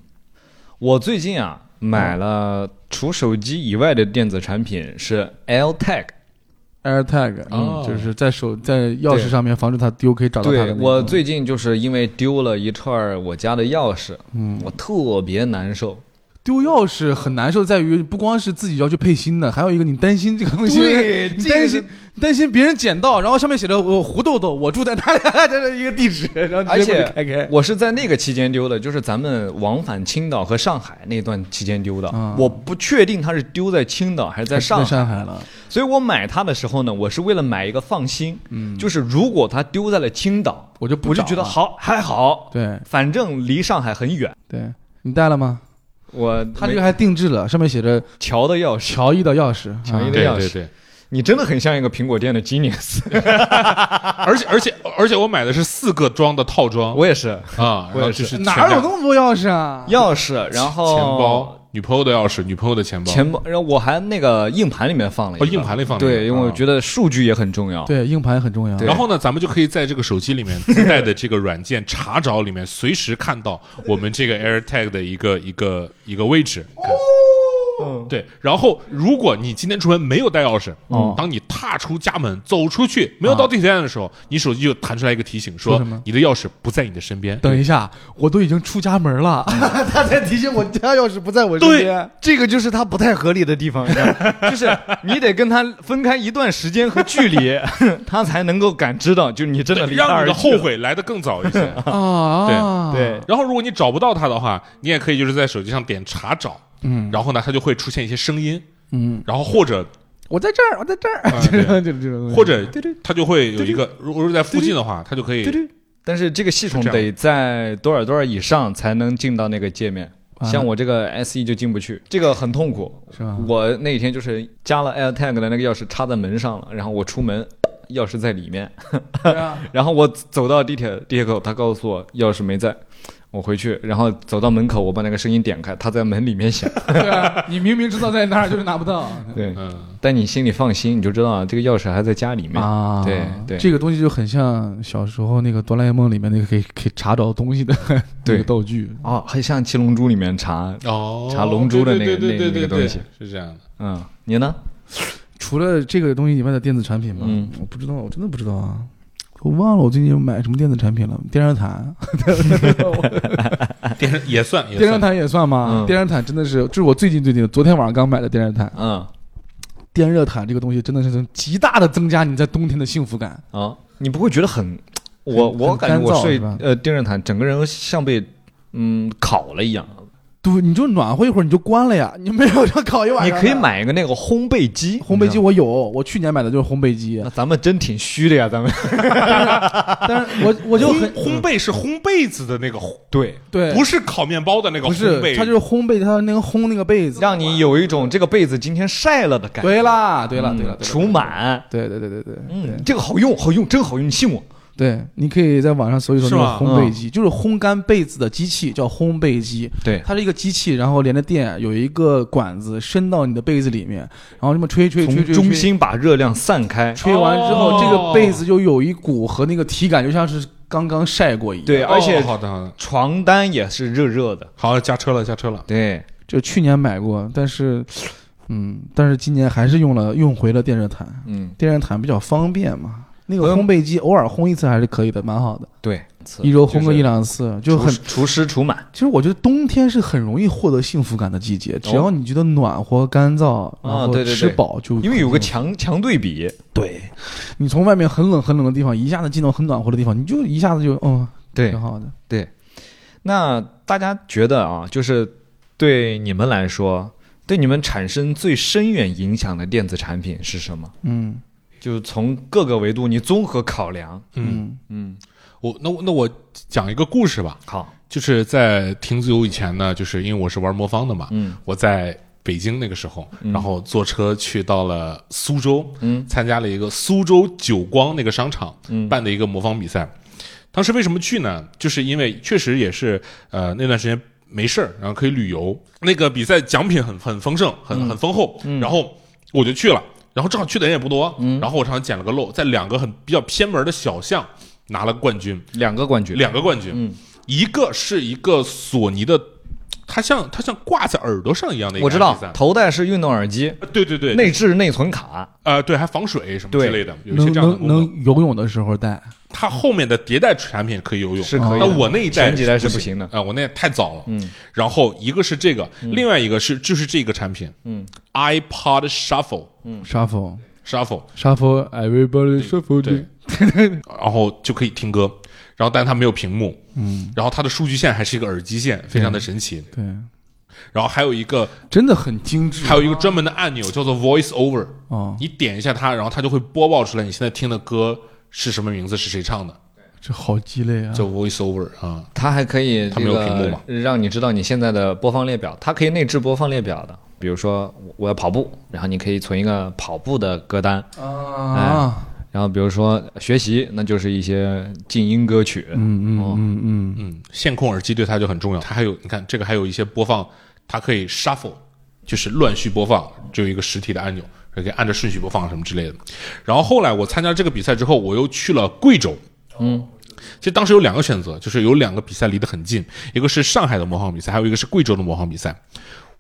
我最近啊买了除手机以外的电子产品是 AirTag。AirTag，嗯，就是在手在钥匙上面防止它丢，可以找到它的。我最近就是因为丢了一串我家的钥匙，嗯，我特别难受。丢钥匙很难受，在于不光是自己要去配新的，还有一个你担心这个东西，对 你担心担心别人捡到，然后上面写着我胡豆豆，我住在哪里，这是一个地址，然后而且开开。我是在那个期间丢的，就是咱们往返青岛和上海那段期间丢的。啊我不确定它是丢在青岛还是在上海，上海了，所以我买它的时候呢，我是为了买一个放心。嗯，就是如果它丢在了青岛，我就不我就觉得好还好，对反正离上海很远。对，你带了吗？我他这个还定制了，上面写着乔的钥匙，乔伊的钥匙，乔伊的啊。钥匙。对对对，你真的很像一个苹果店的 genius。而且而且而且我买的是四个装的套装。我也是，啊，我也是。是哪有那么多钥匙啊？钥匙，然后钱包、女朋友的钥匙、女朋友的钱包，钱包，然后我还那个硬盘里面放了一哦个，硬盘里放了一个对，因为我啊觉得数据也很重要。对，硬盘很重要。然后呢，咱们就可以在这个手机里面自带的这个软件查找里面，随时看到我们这个 AirTag 的一个一个一个位置。看嗯，对，然后如果你今天出门没有带钥匙，嗯。当你踏出家门走出去，没有到地铁站的时候，你手机就弹出来一个提醒，说说你的钥匙不在你的身边。等一下，我都已经出家门了，他才提醒我家钥匙不在我身边。这个就是他不太合理的地方，你知道吗？就是你得跟他分开一段时间和距离，他才能够感知到，就你真的让你的后。悔来的更早一些。啊，对，然后，如果你找不到他的话，你也可以就是在手机上点查找，嗯。然后呢，它就会出现一些声音，嗯，然后或者我在这儿，我在这儿，啊对。这 这种东西。或者它就会有一个，如果是在附近的话，它就可以对对。但是这个系统得在多少多少以上才能进到那个界面。啊。像我这个 S E 就进不去，这个很痛苦。是吧？我那天就是加了 AirTag 的那个钥匙插在门上了，然后我出门，钥匙在里面，对啊，然后我走到地铁地铁口，他告诉我钥匙没在，我回去，然后走到门口，我把那个声音点开，他在门里面响。对啊，你明明知道在那儿，就是拿不到 对，嗯，但你心里放心，你就知道啊这个钥匙还在家里面。啊。对对这个东西就很像小时候那个哆啦 A 梦里面那个可以可以查找东西的 那个道具。哦，还像七龙珠里面查，哦，查龙珠的那个对对对那那个对对东西是这样的。嗯，你呢？除了这个东西以外的电子产品吗？嗯我不知道，我真的不知道啊。我忘了我最近买什么电子产品了。电热毯，电 视也算。电热毯也算吗？嗯电热毯真的是，这是我最近最近昨天晚上刚买的电热毯。嗯电热毯这个东西真的是能极大的增加你在冬天的幸福感。啊，你不会觉得很，我很我感觉我睡呃电热毯，整个人像被嗯烤了一样。对，你就暖和一会儿你就关了呀，你没有就烤一晚上你。可以买一个那个烘焙机，烘焙机，我有，我去年买的就是烘焙机那，咱们真挺虚的呀，咱们。但是我 我就很烘烘焙是烘被子的那个烘，对，对，不是烤面包的那个不烘焙，是，它就是烘焙，它那个烘那个被子，让你有一种这个被子今天晒了的感觉。对啦，对啦，嗯对啦，对啦除，螨。对对对对对，嗯，这个好用，好用，真好用，你信我。对，你可以在网上搜一搜烘焙机，就是烘干被子的机器，叫烘焙机。对，它是一个机器，然后连着电，有一个管子伸到你的被子里面，然后这么吹吹吹中心把热量散开。吹完之后，哦这个被子就有一股和那个体感，就像是刚刚晒过一样。而且好的好的，床单也是热热的。好加车了加车了。对，就去年买过，但是，嗯，但是今年还是用了用回了电热毯。嗯，电热毯比较方便嘛，那个烘焙机偶尔烘一次还是可以的，蛮好的，对，一周烘个一两，次就很。除湿除螨。其实我觉得冬天是很容易获得幸福感的季节，只要你觉得暖和、干燥，然后哦对对对吃饱就，因为有个强强对比。对，你从外面很冷很冷的地方一下子进到很暖和的地方，你就一下子就嗯，对挺，好的。对那大家觉得啊，就是对你们来说，对你们产生最深远影响的电子产品是什么？嗯就是从各个维度你综合考量。嗯，嗯嗯，我那我那我讲一个故事吧，好，就是在停子游以前呢，就是因为我是玩魔方的嘛，嗯我在北京那个时候，嗯然后坐车去到了苏州，嗯参加了一个苏州九光那个商场嗯办的一个魔方比赛。当时为什么去呢？就是因为确实也是呃那段时间没事儿，然后可以旅游。那个比赛奖品很很丰盛，很很丰厚，然后我就去了。然后正好去的人也不多，然后我正好捡了个漏，在两个很比较偏门的小巷拿了冠军，两个冠军，两个冠军，嗯。一个是一个索尼的它像它像挂在耳朵上一样的一个我知道头戴式运动耳机，对对对，内置内存卡，呃对，还防水什么之类的，有一些能这样的能功能。能游泳的时候戴，它后面的迭代产品可以游泳，是可以那我那一代前几代是不不行的。啊、我那太早了。嗯，然后一个是这个，另外一个是就是这个产品，嗯，iPod Shuffle 嗯，shuffle。Shuffle，shuffle everybody shuffle，对，然后就可以听歌，然后但它没有屏幕，嗯，然后它的数据线还是一个耳机线，非常的神奇。对，然后还有一个真的很精致，还有一个专门的按钮叫做 Voice Over，哦，你点一下它，然后它就会播报出来你现在听的歌是什么名字，是谁唱的，这好鸡肋啊！叫 Voice Over 啊。它还可以它这没有屏幕嘛。个让你知道你现在的播放列表，它可以内置播放列表的。比如说我要跑步，然后你可以存一个跑步的歌单，啊，然后比如说学习，那就是一些静音歌曲。嗯哦嗯嗯嗯，嗯，线控耳机对它就很重要。它还有，你看这个还有一些播放，它可以 shuffle，就是乱序播放，就有一个实体的按钮，可以按照顺序播放什么之类的。然后后来我参加这个比赛之后，我又去了贵州。嗯，其实当时有两个选择，就是有两个比赛离得很近，一个是上海的模仿比赛，还有一个是贵州的模仿比赛。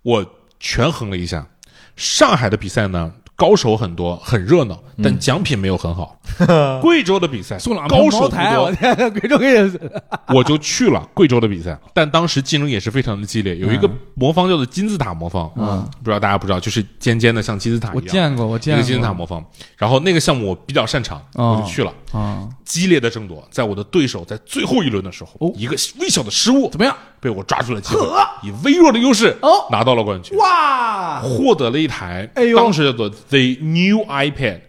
我权衡了一下，上海的比赛呢。高手很多，很热闹，但奖品没有很好。贵州的比赛高手不茅台，我多，天，贵州也是，我就去了贵州的比赛，但当时竞争也是非常的激烈。有一个魔方叫做金字塔魔方，嗯，不知道大家不知道，就是尖尖的像金字塔一样，我见过，我见过一个金字塔魔方。然后那个项目我比较擅长，哦我就去了。啊，激烈的争夺，在我的对手在最后一轮的时候，哦一个微小的失误怎么样？被我抓住了机会，以微弱的优势哦。拿到了冠军，哇，获得了一台哎呦。当时叫做 The New iPad，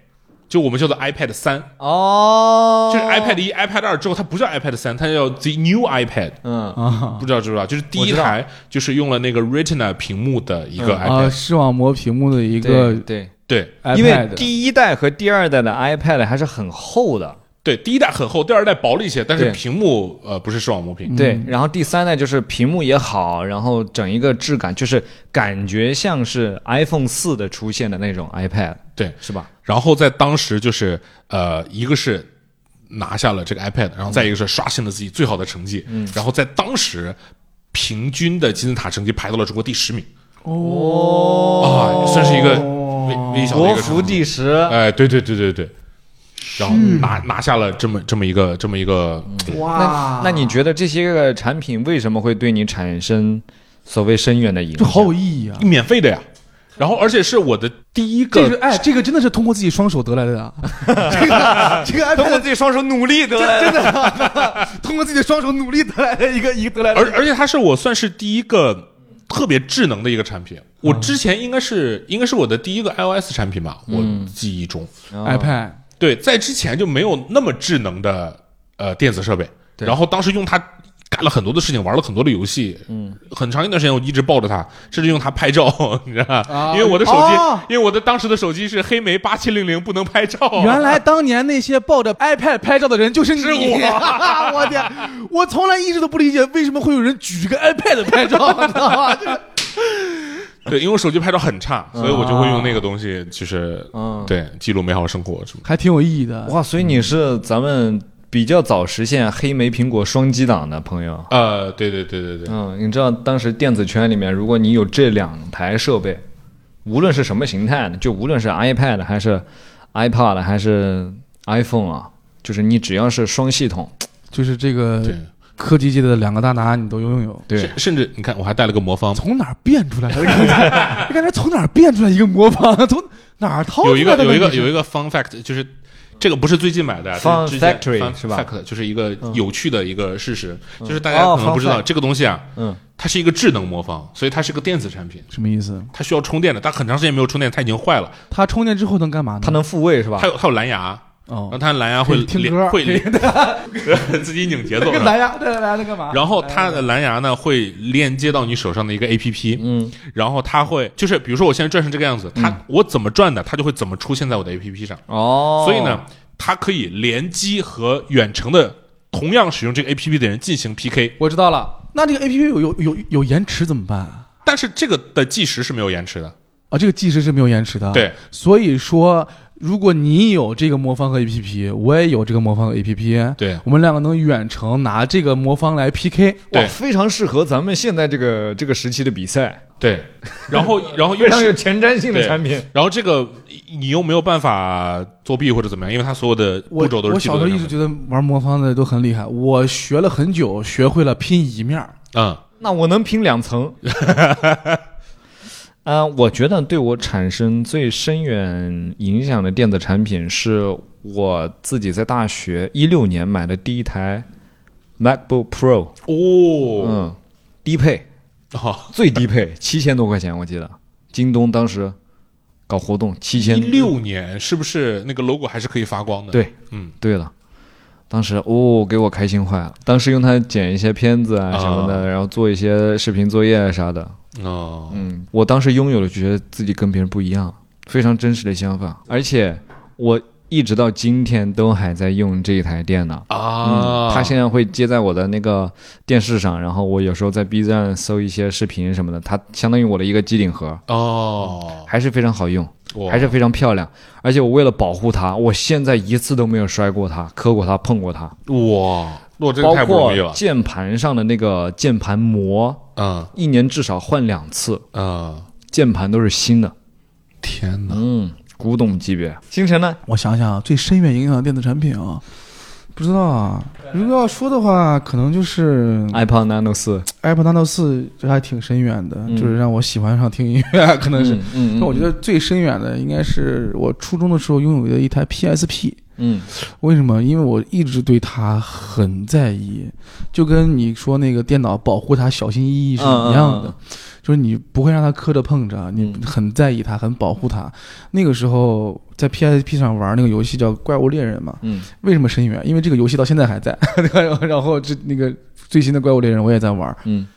就我们叫做 iPad 三，哦，就是 iPad 一、iPad 二之后，它不叫 iPad 三，它叫 The New iPad。嗯，啊不知道知不知道？就是第一台就是用了那个 Retina 屏幕的一个嗯。iPad，、啊，视网膜屏幕的一对个对。对因为第一代和第二代的 iPad 还是很厚的，对，第一代很厚，第二代薄了一些，但是屏幕呃不是视网膜屏。对，然后第三代就是屏幕也好，然后整一个质感就是感觉像是 iPhone 四的出现的那种 iPad，对，是吧？然后在当时就是呃，一个是拿下了这个 iPad，然后再一个是刷新了自己最好的成绩，嗯然后在当时平均的金字塔成绩排到了中国第十名哦啊，算是一个微微小的一国服个成绩。第十，哎，对对对对对，然后拿拿下了这么这么一个这么一个，哇那那你觉得这些个产品为什么会对你产生所谓深远的影响？这好有意义啊！免费的呀。然后而且是我的第一个，这个哎，这个真的是通过自己双手得来的啊！这个这个 iPad 自己双手努力得来的真的 通过自己的双手努力得来的一个一个得来的，而而且它是我算是第一个特别智能的一个产品。我之前应该是应该是我的第一个 iOS 产品吧，我记忆中。iPad 对，在之前就没有那么智能的呃电子设备，然后当时用它干了很多的事情，玩了很多的游戏，嗯，很长一段时间我一直抱着它，甚至用它拍照，你知道吧？啊因为我的手机，哦因为我的当时的手机是黑莓八七零零，不能拍照。原来 当年那些抱着 iPad 拍照的人就是你，是我 我天，我从来一直都不理解为什么会有人举个 iPad 拍照，你知道吗？这 个对，因为我手机拍照很差，所以我就会用那个东西，就是嗯对记录美好生活什么。还挺有意义的。哇，所以你是咱们比较早实现黑莓苹果双击档的朋友。呃，对对对对对，嗯，你知道当时电子圈里面，如果你有这两台设备，无论是什么形态的，就无论是 iPad 还是 iPad 还是 iPhone 啊，就是你只要是双系统，就是这个对，科技界的两个大拿，你都拥有。对甚，甚至你看，我还带了个魔方，从哪儿变出来的？你感觉从哪儿变出来一个魔方？从哪儿掏出有一个来的有一个有一个有一个 fun fact，就是这个不是最近买的是之前 Factory fun 是吧 fact 就是一个有趣的一个事实，就是大家哦可能不知道这个东西啊，嗯，它是一个智能魔方，所以它是个电子产品，什么意思？它需要充电的，但很长时间没有充电，它已经坏了。它充电之后能干嘛呢？它能复位是吧它？有它有蓝牙，然后哦，它蓝牙会听连歌会连 自己拧节奏蓝牙，这个蓝牙在干嘛？然后它的蓝牙呢会连接到你手上的一个 A P P，嗯，然后它会就是比如说我现在转成这个样子，它我怎么转的，它就会怎么出现在我的 A P P 上。哦，所以呢，它可以联机和远程的同样使用这个 A P P 的人进行 P K，我知道了。那这个 A P P 有有有有延迟怎么办啊？但是这个的计时是没有延迟的。啊，这个计时是没有延迟的。，对，所以说如果你有这个魔方和 APP，我也有这个魔方和 APP，对我们两个能远程拿这个魔方来 PK。哇，对非常适合咱们现在这个这个时期的比赛，对，然后然后又非常有是前瞻性的产品。然后这个你又没有办法作弊或者怎么样，因为它所有的步骤都是我小时候一直觉得玩魔方的都很厉害，我学了很久，学会了拼一面儿。嗯那我能拼两层。啊、我觉得对我产生最深远影响的电子产品是我自己在大学一六年买的第一台 MacBook Pro，哦。嗯，低配，哦，最低配七千多块钱，我记得。京东当时搞活动七千。一六年是不是那个 logo 还是可以发光的？对，嗯。对了，当时哦，给我开心坏了。当时用它剪一些片子啊什么的，啊然后做一些视频作业啊啥的。哦，嗯，我当时拥有了，觉得自己跟别人不一样，非常真实的想法。而且我一直到今天都还在用这一台电脑。啊嗯，，它现在会接在我的那个电视上，然后我有时候在 B 站搜一些视频什么的，它相当于我的一个机顶盒，哦，还是非常好用。还是非常漂亮。而且我为了保护它，我现在一次都没有摔过它、磕过它、碰过它。哇，哇，这个包太不容易括了。键盘上的那个键盘膜，啊一年至少换两次，啊，键盘都是新的。天哪！嗯，古董级别。星辰呢？我想想啊，最深远影响的电子产品啊，不知道啊。如果要说的话，可能就是 iPod Nano 四，iPod Nano 四，这还挺深远的，嗯就是让我喜欢上听音乐，可能是。嗯嗯，但我觉得最深远的应该是我初中的时候拥有的一台 PSP。嗯为什么？因为我一直对它很在意，就跟你说那个电脑保护它小心翼翼是一样的，就是你不会让它磕着碰着，你嗯很在意它，很保护它。那个时候在 PSP 上玩那个游戏叫《怪物猎人》嘛，嗯为什么深渊？因为这个游戏到现在还在，然后这那个最新的《怪物猎人》我也在玩，嗯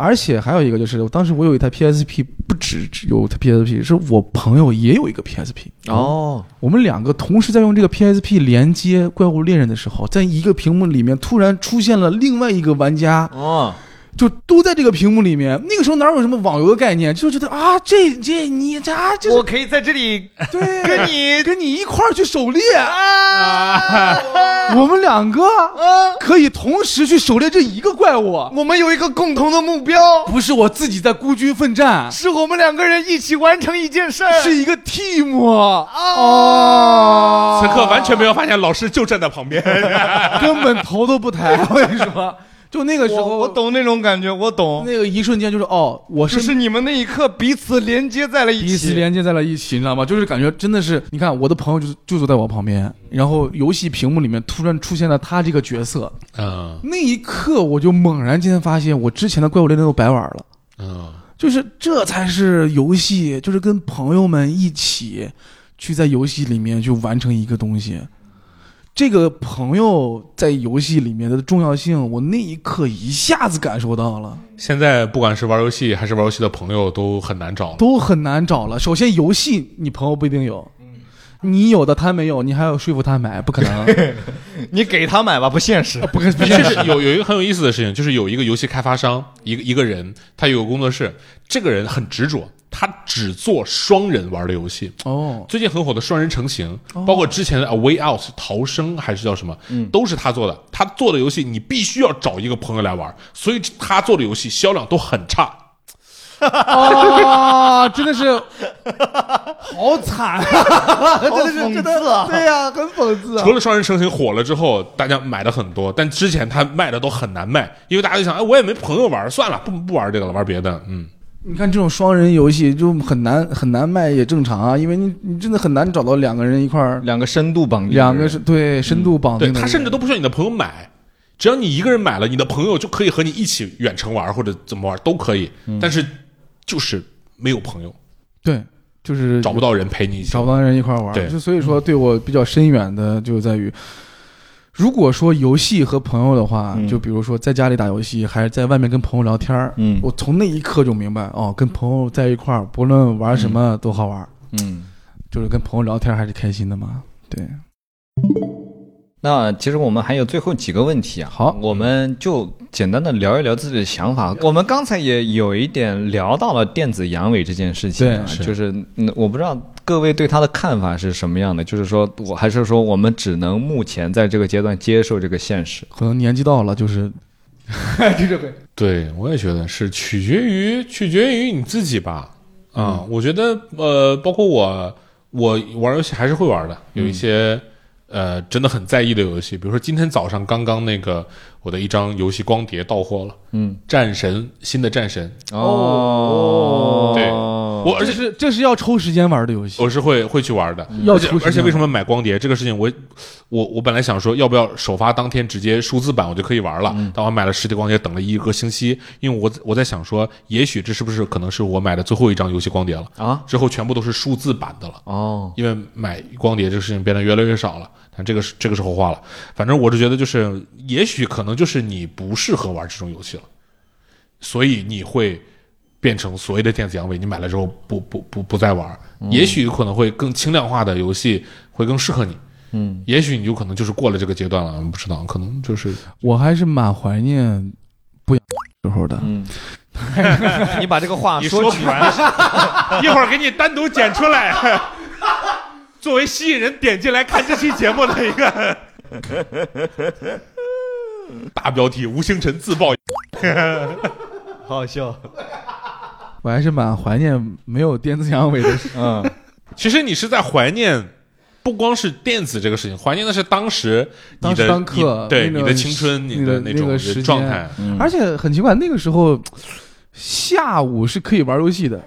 而且还有一个就是，当时我有一台 PSP，不止只有台 PSP，是我朋友也有一个 PSP。哦，我们两个同时在用这个 PSP 连接《怪物猎人》的时候，在一个屏幕里面突然出现了另外一个玩家，哦，就都在这个屏幕里面。那个时候哪有什么网游的概念，就觉得啊，这这你这啊，这是可以在这里对跟你跟你一块儿去狩猎，啊，我们两个可以同时去狩猎这一个怪物。我们有一个共同的目标，不是我自己在孤军奋战，是我们两个人一起完成一件事儿是一个 team 哦，此刻完全没有发现老师就站在旁边。根本头都不抬。我跟你说，就那个时候，我我懂那种感觉，我懂，那个一瞬间就是哦，我就是是你们那一刻彼此连接在了一起，彼此连接在了一起，你知道吗？就是感觉真的是，你看我的朋友就就坐在我旁边，然后游戏屏幕里面突然出现了他这个角色，嗯那一刻我就猛然间发现，我之前的怪物猎人都白玩了。嗯，就是这才是游戏，就是跟朋友们一起去在游戏里面去完成一个东西。这个朋友在游戏里面的重要性，我那一刻一下子感受到了，现在不管是玩游戏还是玩游戏的朋友都很难找了。都很难找了。首先，游戏你朋友不一定有，你有的他没有，你还要说服他买，不可能，你给他买吧，不现实。不现。实有有一个很有意思的事情，就是有一个游戏开发商，一个一个人，他有个工作室，这个人很执着，他只做双人玩的游戏。哦，最近很火的双人成行，包括之前的《A Way Out》逃生还是叫什么，都是他做的。他做的游戏你必须要找一个朋友来玩，所以他做的游戏销量都很差。哦，真的是好惨，啊 真的是真的，对呀、很讽刺啊除。了双人成行火了之后，大家买的很多，但之前他卖的都很难卖，因为大家就想，哎，我也没朋友玩，算了，不不玩这个了，玩别的。嗯，你看这种双人游戏就很难很难卖，也正常啊，因为你你真的很难找到两个人一块儿，两个深度绑定，两个是对深度绑定他甚至都不需要你的朋友买，只要你一个人买了，你的朋友就可以和你一起远程玩或者怎么玩都可以，但是就是没有朋友，对，就是找不到人陪你一起找不到人一块玩，对。就所以说对我比较深远的就在于。如果说游戏和朋友的话，嗯。就比如说在家里打游戏，还是在外面跟朋友聊天儿，嗯。我从那一刻就明白，哦，跟朋友在一块儿，不论玩什么都好玩儿，嗯，就是跟朋友聊天还是开心的嘛。对，那其实我们还有最后几个问题啊，好。我们就简单的聊一聊自己的想法。我们刚才也有一点聊到了电子阳痿这件事情啊，对是。就是嗯，我不知道各位对他的看法是什么样的，就是说我还是说我们只能目前在这个阶段接受这个现实。可能年纪到了，就是 就这个。对，我也觉得是取决于取决于你自己吧。啊、我觉得呃，包括我，我玩游戏还是会玩的，有一些、呃真的很在意的游戏，比如说今天早上刚刚那个我的一张游戏光碟到货了，嗯，战神新的战神，哦，对我而且这是这是要抽时间玩的游戏。我，是会会去玩的，要而且抽时间而且为什么买光碟这个事情我，我我本来想说要不要首发当天直接数字版我就可以玩了，但我买了实体光碟，等了一个星期，因为我我在想说，也许这是不是可能是我买的最后一张游戏光碟了。啊？之后全部都是数字版的了。哦，因为买光碟这个事情变得越来越少了，但这个是这个是后话了。反正我是觉得，就是也许可能就是你不适合玩这种游戏了，所以你会变成所谓的电子阳痿。你买了之后不不不不再玩，也许可能会更轻量化的游戏会更适合你。嗯，也许你有可能就是过了这个阶段了，不知道，可能就是我还是蛮怀念不养时候的。嗯，你把这个话说说完了，一会儿给你单独剪出来，作为吸引人点进来看这期节目的一个大标题：吴星辰自曝。好 好笑。我还是蛮怀念没有电子阳痿的时候。嗯，其实你是在怀念，不光是电子这个事情，怀念的是当时你的当时当课你对那个你的青春，你的种那个时间状态。而且很奇怪，那个时候下午是可以玩游戏的。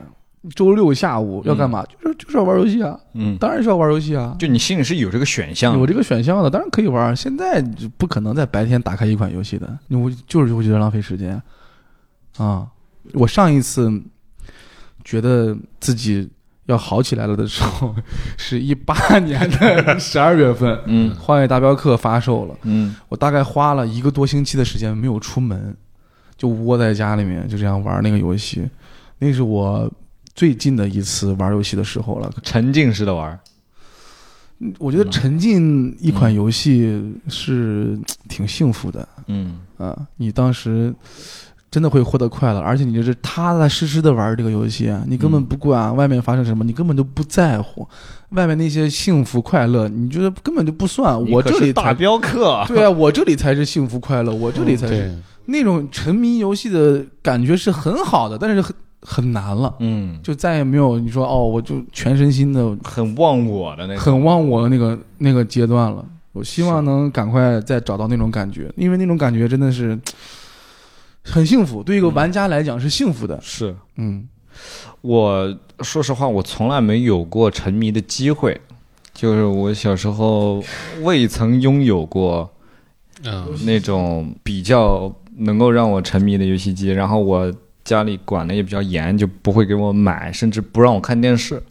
周六下午要干嘛？就是就是要玩游戏啊！嗯，当然是要玩游戏啊！就你心里是有这个选项有这个选项的，当然可以玩。现在就不可能在白天打开一款游戏的，我就是会觉得浪费时间啊！我上一次觉得自己要好起来了的时候，是一八年的 十二月份，嗯《荒野大镖客》发售了，嗯我大概花了一个多星期的时间没有出门，就窝在家里面就这样玩那个游戏，那是我最近的一次玩游戏的时候了。沉浸式的玩。我觉得沉浸一款游戏是挺幸福的嗯啊！你当时真的会获得快乐，而且你就是踏踏实实的玩这个游戏啊，你根本不管外面发生什么，你根本就不在乎外面那些幸福快乐，你觉得根本就不算。我这里才大镖客。对啊，我这里才是幸福快乐，我这里才是对，那种沉迷游戏的感觉是很好的，但是很很难了，嗯，就再也没有你说哦，我就全身心的很忘我的那种。很忘我的那个那个阶段了。我希望能赶快再找到那种感觉，因为那种感觉真的是很幸福，对一个玩家来讲是幸福的。是。嗯，我说实话，我从来没有过沉迷的机会，就是我小时候未曾拥有过嗯。那种比较能够让我沉迷的游戏机，然后我家里管的也比较严，就不会给我买，甚至不让我看电视，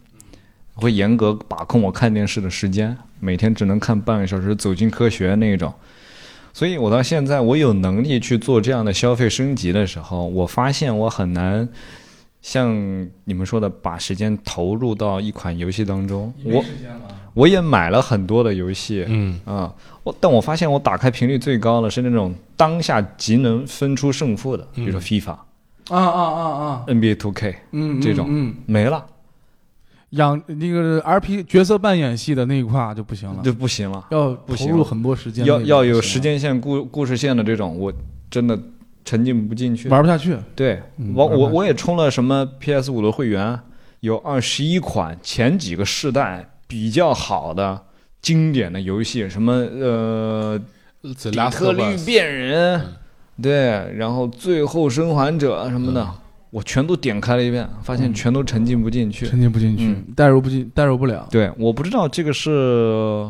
会严格把控我看电视的时间，每天只能看半个小时，走进科学那种。所以我到现在，我有能力去做这样的消费升级的时候，我发现我很难像你们说的把时间投入到一款游戏当中。我我也买了很多的游戏，嗯。啊，我但我发现我打开频率最高的是那种当下即能分出胜负的，比如说 FIFA、啊啊啊啊，NBA Two K，嗯，这种嗯，没了养那个 RP 角色扮演系的那一块就不行了，就不行了，要不行投入很多时间，要要有时间线故故事线的这种，我真的沉浸不进去。玩不下去。对嗯我我我也充了什么 PS 五的会员，有二十一款前几个世代比较好的经典的游戏，什么呃特律变人，对，然后最后生还者什么的，我全都点开了一遍，发现全都沉浸不进去。沉浸不进去嗯，代入不进，代入不了。对，我不知道这个是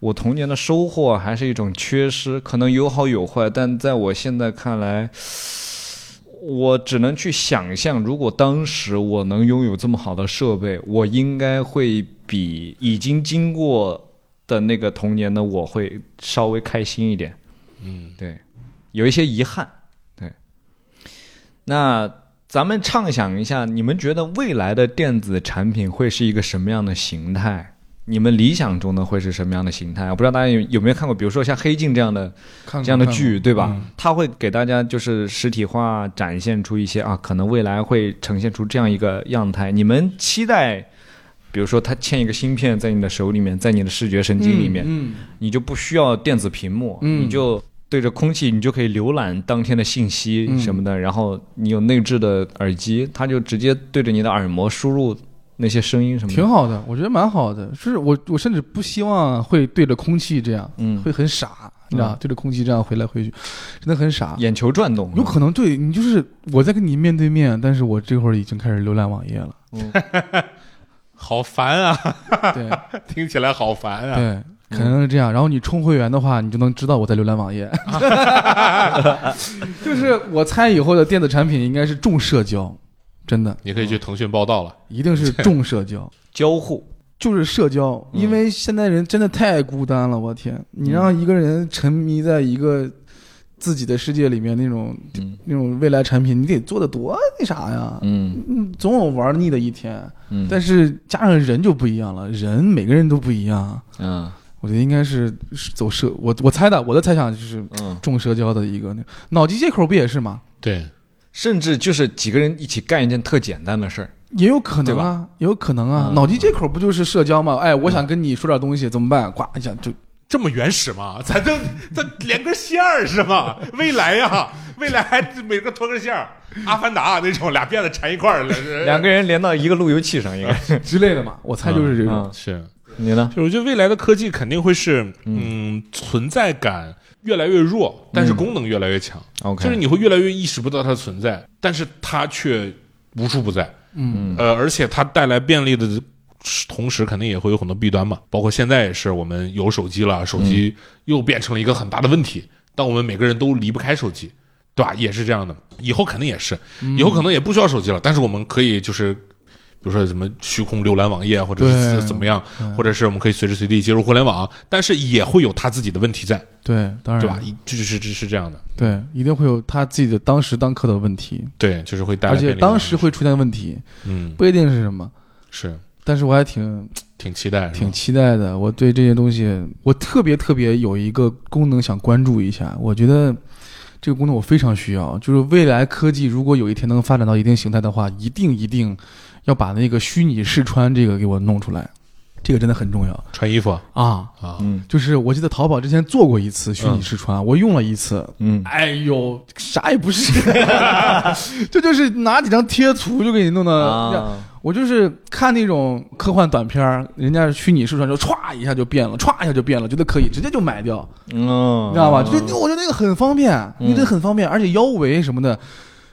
我童年的收获，还是一种缺失，可能有好有坏，但在我现在看来。我只能去想象，如果当时我能拥有这么好的设备，我应该会比已经经过的那个童年的我会稍微开心一点。嗯，对，有一些遗憾。对，那咱们畅想一下，你们觉得未来的电子产品会是一个什么样的形态？你们理想中的会是什么样的形态？我不知道大家有有没有看过，比如说像《黑镜》这样的这样的剧，对吧嗯？它会给大家就是实体化展现出一些啊，可能未来会呈现出这样一个样态。你们期待，比如说它嵌一个芯片在你的手里面，在你的视觉神经里面，嗯，你就不需要电子屏幕，嗯你就对着空气，你就可以浏览当天的信息嗯什么的。然后你有内置的耳机，它就直接对着你的耳膜输入那些声音什么的。挺好的，我觉得蛮好的。就是我我甚至不希望会对着空气这样，嗯，会很傻，你知道，对着空气这样回来回去，真的很傻。眼球转动，有可能对你就是我在跟你面对面，但是我这会儿已经开始浏览网页了。嗯 好烦啊，对听起来好烦啊。对，可能是这样。然后你充会员的话，你就能知道我在浏览网页。就是我猜以后的电子产品应该是重社交，真的你可以去腾讯报道了。一定是 重社交。交互，就是社交，嗯因为现在人真的太孤单了，我天！你让一个人沉迷在一个自己的世界里面，那种嗯那种未来产品，你得做的多那啥呀？嗯嗯，总有玩腻的一天。嗯，但是加上人就不一样了，人每个人都不一样。嗯我觉得应该是是走社，我我猜的，我的猜想就是嗯，重社交的一个那脑机接口不也是吗？对，甚至就是几个人一起干一件特简单的事儿，也有可对吧能啊，也有可能啊。嗯脑机接口不就是社交吗？哎，我想跟你说点东西，怎么办？呱一下就这么原始吗？咱这这连根线儿是吗？未来呀，未来还每个拖根线儿，阿凡达那种俩辫子缠一块儿了，两个人连到一个路由器上，应该。之类的嘛。我猜就是这种。嗯是。你呢？就我觉得未来的科技肯定会是，嗯，存在感越来越弱，但是功能越来越强。OK，就是你会越来越意识不到它的存在，但是它却无处不在。嗯呃，而且它带来便利的同时，肯定也会有很多弊端嘛。包括现在也是，我们有手机了，手机又变成了一个很大的问题。但我们每个人都离不开手机，对吧？也是这样的。以后肯定也是，以后可能也不需要手机了，但是我们可以就是。比如说什么虚空浏览网页，或者是怎么样，或者是我们可以随时随地接入互联网，但是也会有它自己的问题在，对，当然对吧？一这是这是这样的，对，一定会有他自己的当时当刻的问题，对，就是会带来而且当时会出现问题，嗯不一定是什么。是但是我还挺挺期待，挺期待的。我对这些东西，我特别特别有一个功能想关注一下。我觉得这个功能我非常需要，就是未来科技如果有一天能发展到一定形态的话，一定一定要把那个虚拟试穿这个给我弄出来，这个真的很重要穿衣服啊啊。啊，嗯就是我记得淘宝之前做过一次虚拟试穿，我用了一次，嗯哎呦，啥也不是，这就是拿几张贴图就给你弄的。啊，我就是看那种科幻短片儿，人家虚拟试穿就歘一下就变了，歘一下就变了，觉得可以，直接就买掉，嗯，你知道吧？就我觉得那个很方便，嗯你这很方便，而且腰围什么的，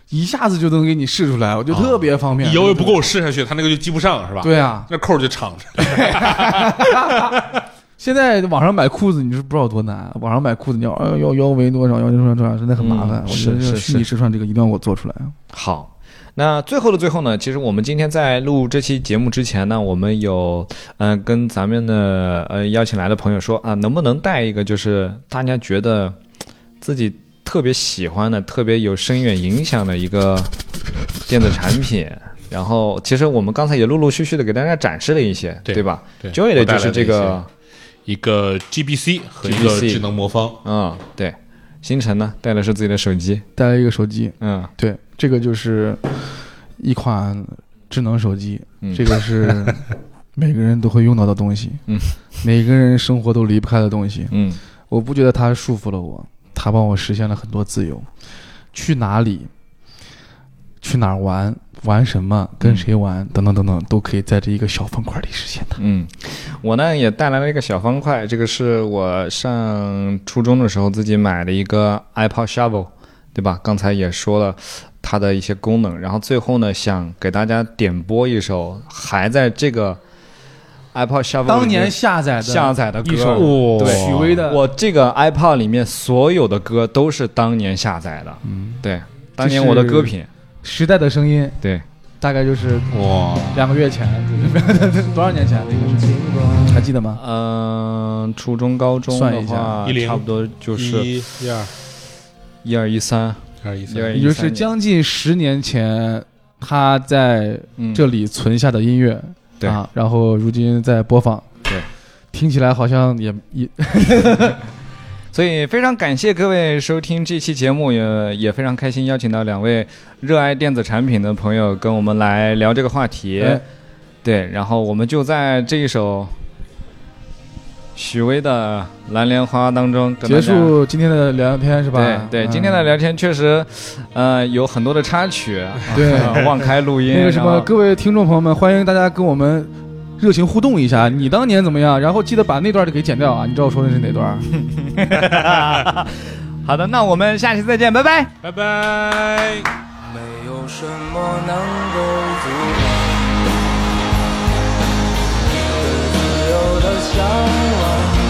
一下子就能给你试出来，我就特别方便。你腰围不够试下去，它那个就系不上，是吧？，对啊，那扣就敞着。现在网上买裤子，你是不知道多难。网上买裤子，你要要腰腰围多少，腰围多少多少，真的很麻烦。嗯我觉是是虚拟试穿这个一定要给我做出来。好。那最后的最后呢，其实我们今天在录这期节目之前呢，我们有嗯、呃跟咱们的呃邀请来的朋友说啊，能不能带一个就是大家觉得自己特别喜欢的、特别有深远影响的一个电子产品。然后，其实我们刚才也陆陆续续的给大家展示了一些，对吧？对？Joy 的就是这个些，一个 GBC 和一个智能魔方，嗯，对。星辰呢，带的是自己的手机，带了一个手机，嗯。对，这个就是一款智能手机，嗯，这个是 每个人都会用到的东西，嗯，每个人生活都离不开的东西。嗯。我不觉得它束缚了我，它帮我实现了很多自由。去哪里，去哪儿玩，玩什么，跟谁玩，等等等等，都可以在这一个小方块里实现的。嗯，我呢也带来了一个小方块，这个是我上初中的时候自己买的一个 iPod Shovel，对吧？刚才也说了它的一些功能，然后最后呢想给大家点播一首还在这个 iPod 当年下载的下载的歌。一首哇。对许巍的，我这个 iPod 里面所有的歌都是当年下载的，嗯，对，当年我的歌品，时代的声音，对，大概就是哇，两个月前，多少年前那个事情，还记得吗？嗯、初中高中的算一下。话，差不多就是一、一二、一二一三，一二、一三也就是将近十年前，他在嗯。这里存下的音乐，对。啊，然后如今在播放，对，听起来好像也也，所以非常感谢各位收听这期节目，也也非常开心邀请到两位热爱电子产品的朋友跟我们来聊这个话题。对，然后我们就在这一首许巍的《蓝莲花》当中结束今天的聊天，是吧？对对，今天的聊天确实，呃，有很多的插曲，对，忘开录音。那个什么，各位听众朋友们，欢迎大家跟我们。热情互动一下，你当年怎么样？然后记得把那段给剪掉啊！你知道我说的是哪段？好的，那我们下期再见，拜拜，拜拜。没有什么能够阻向往。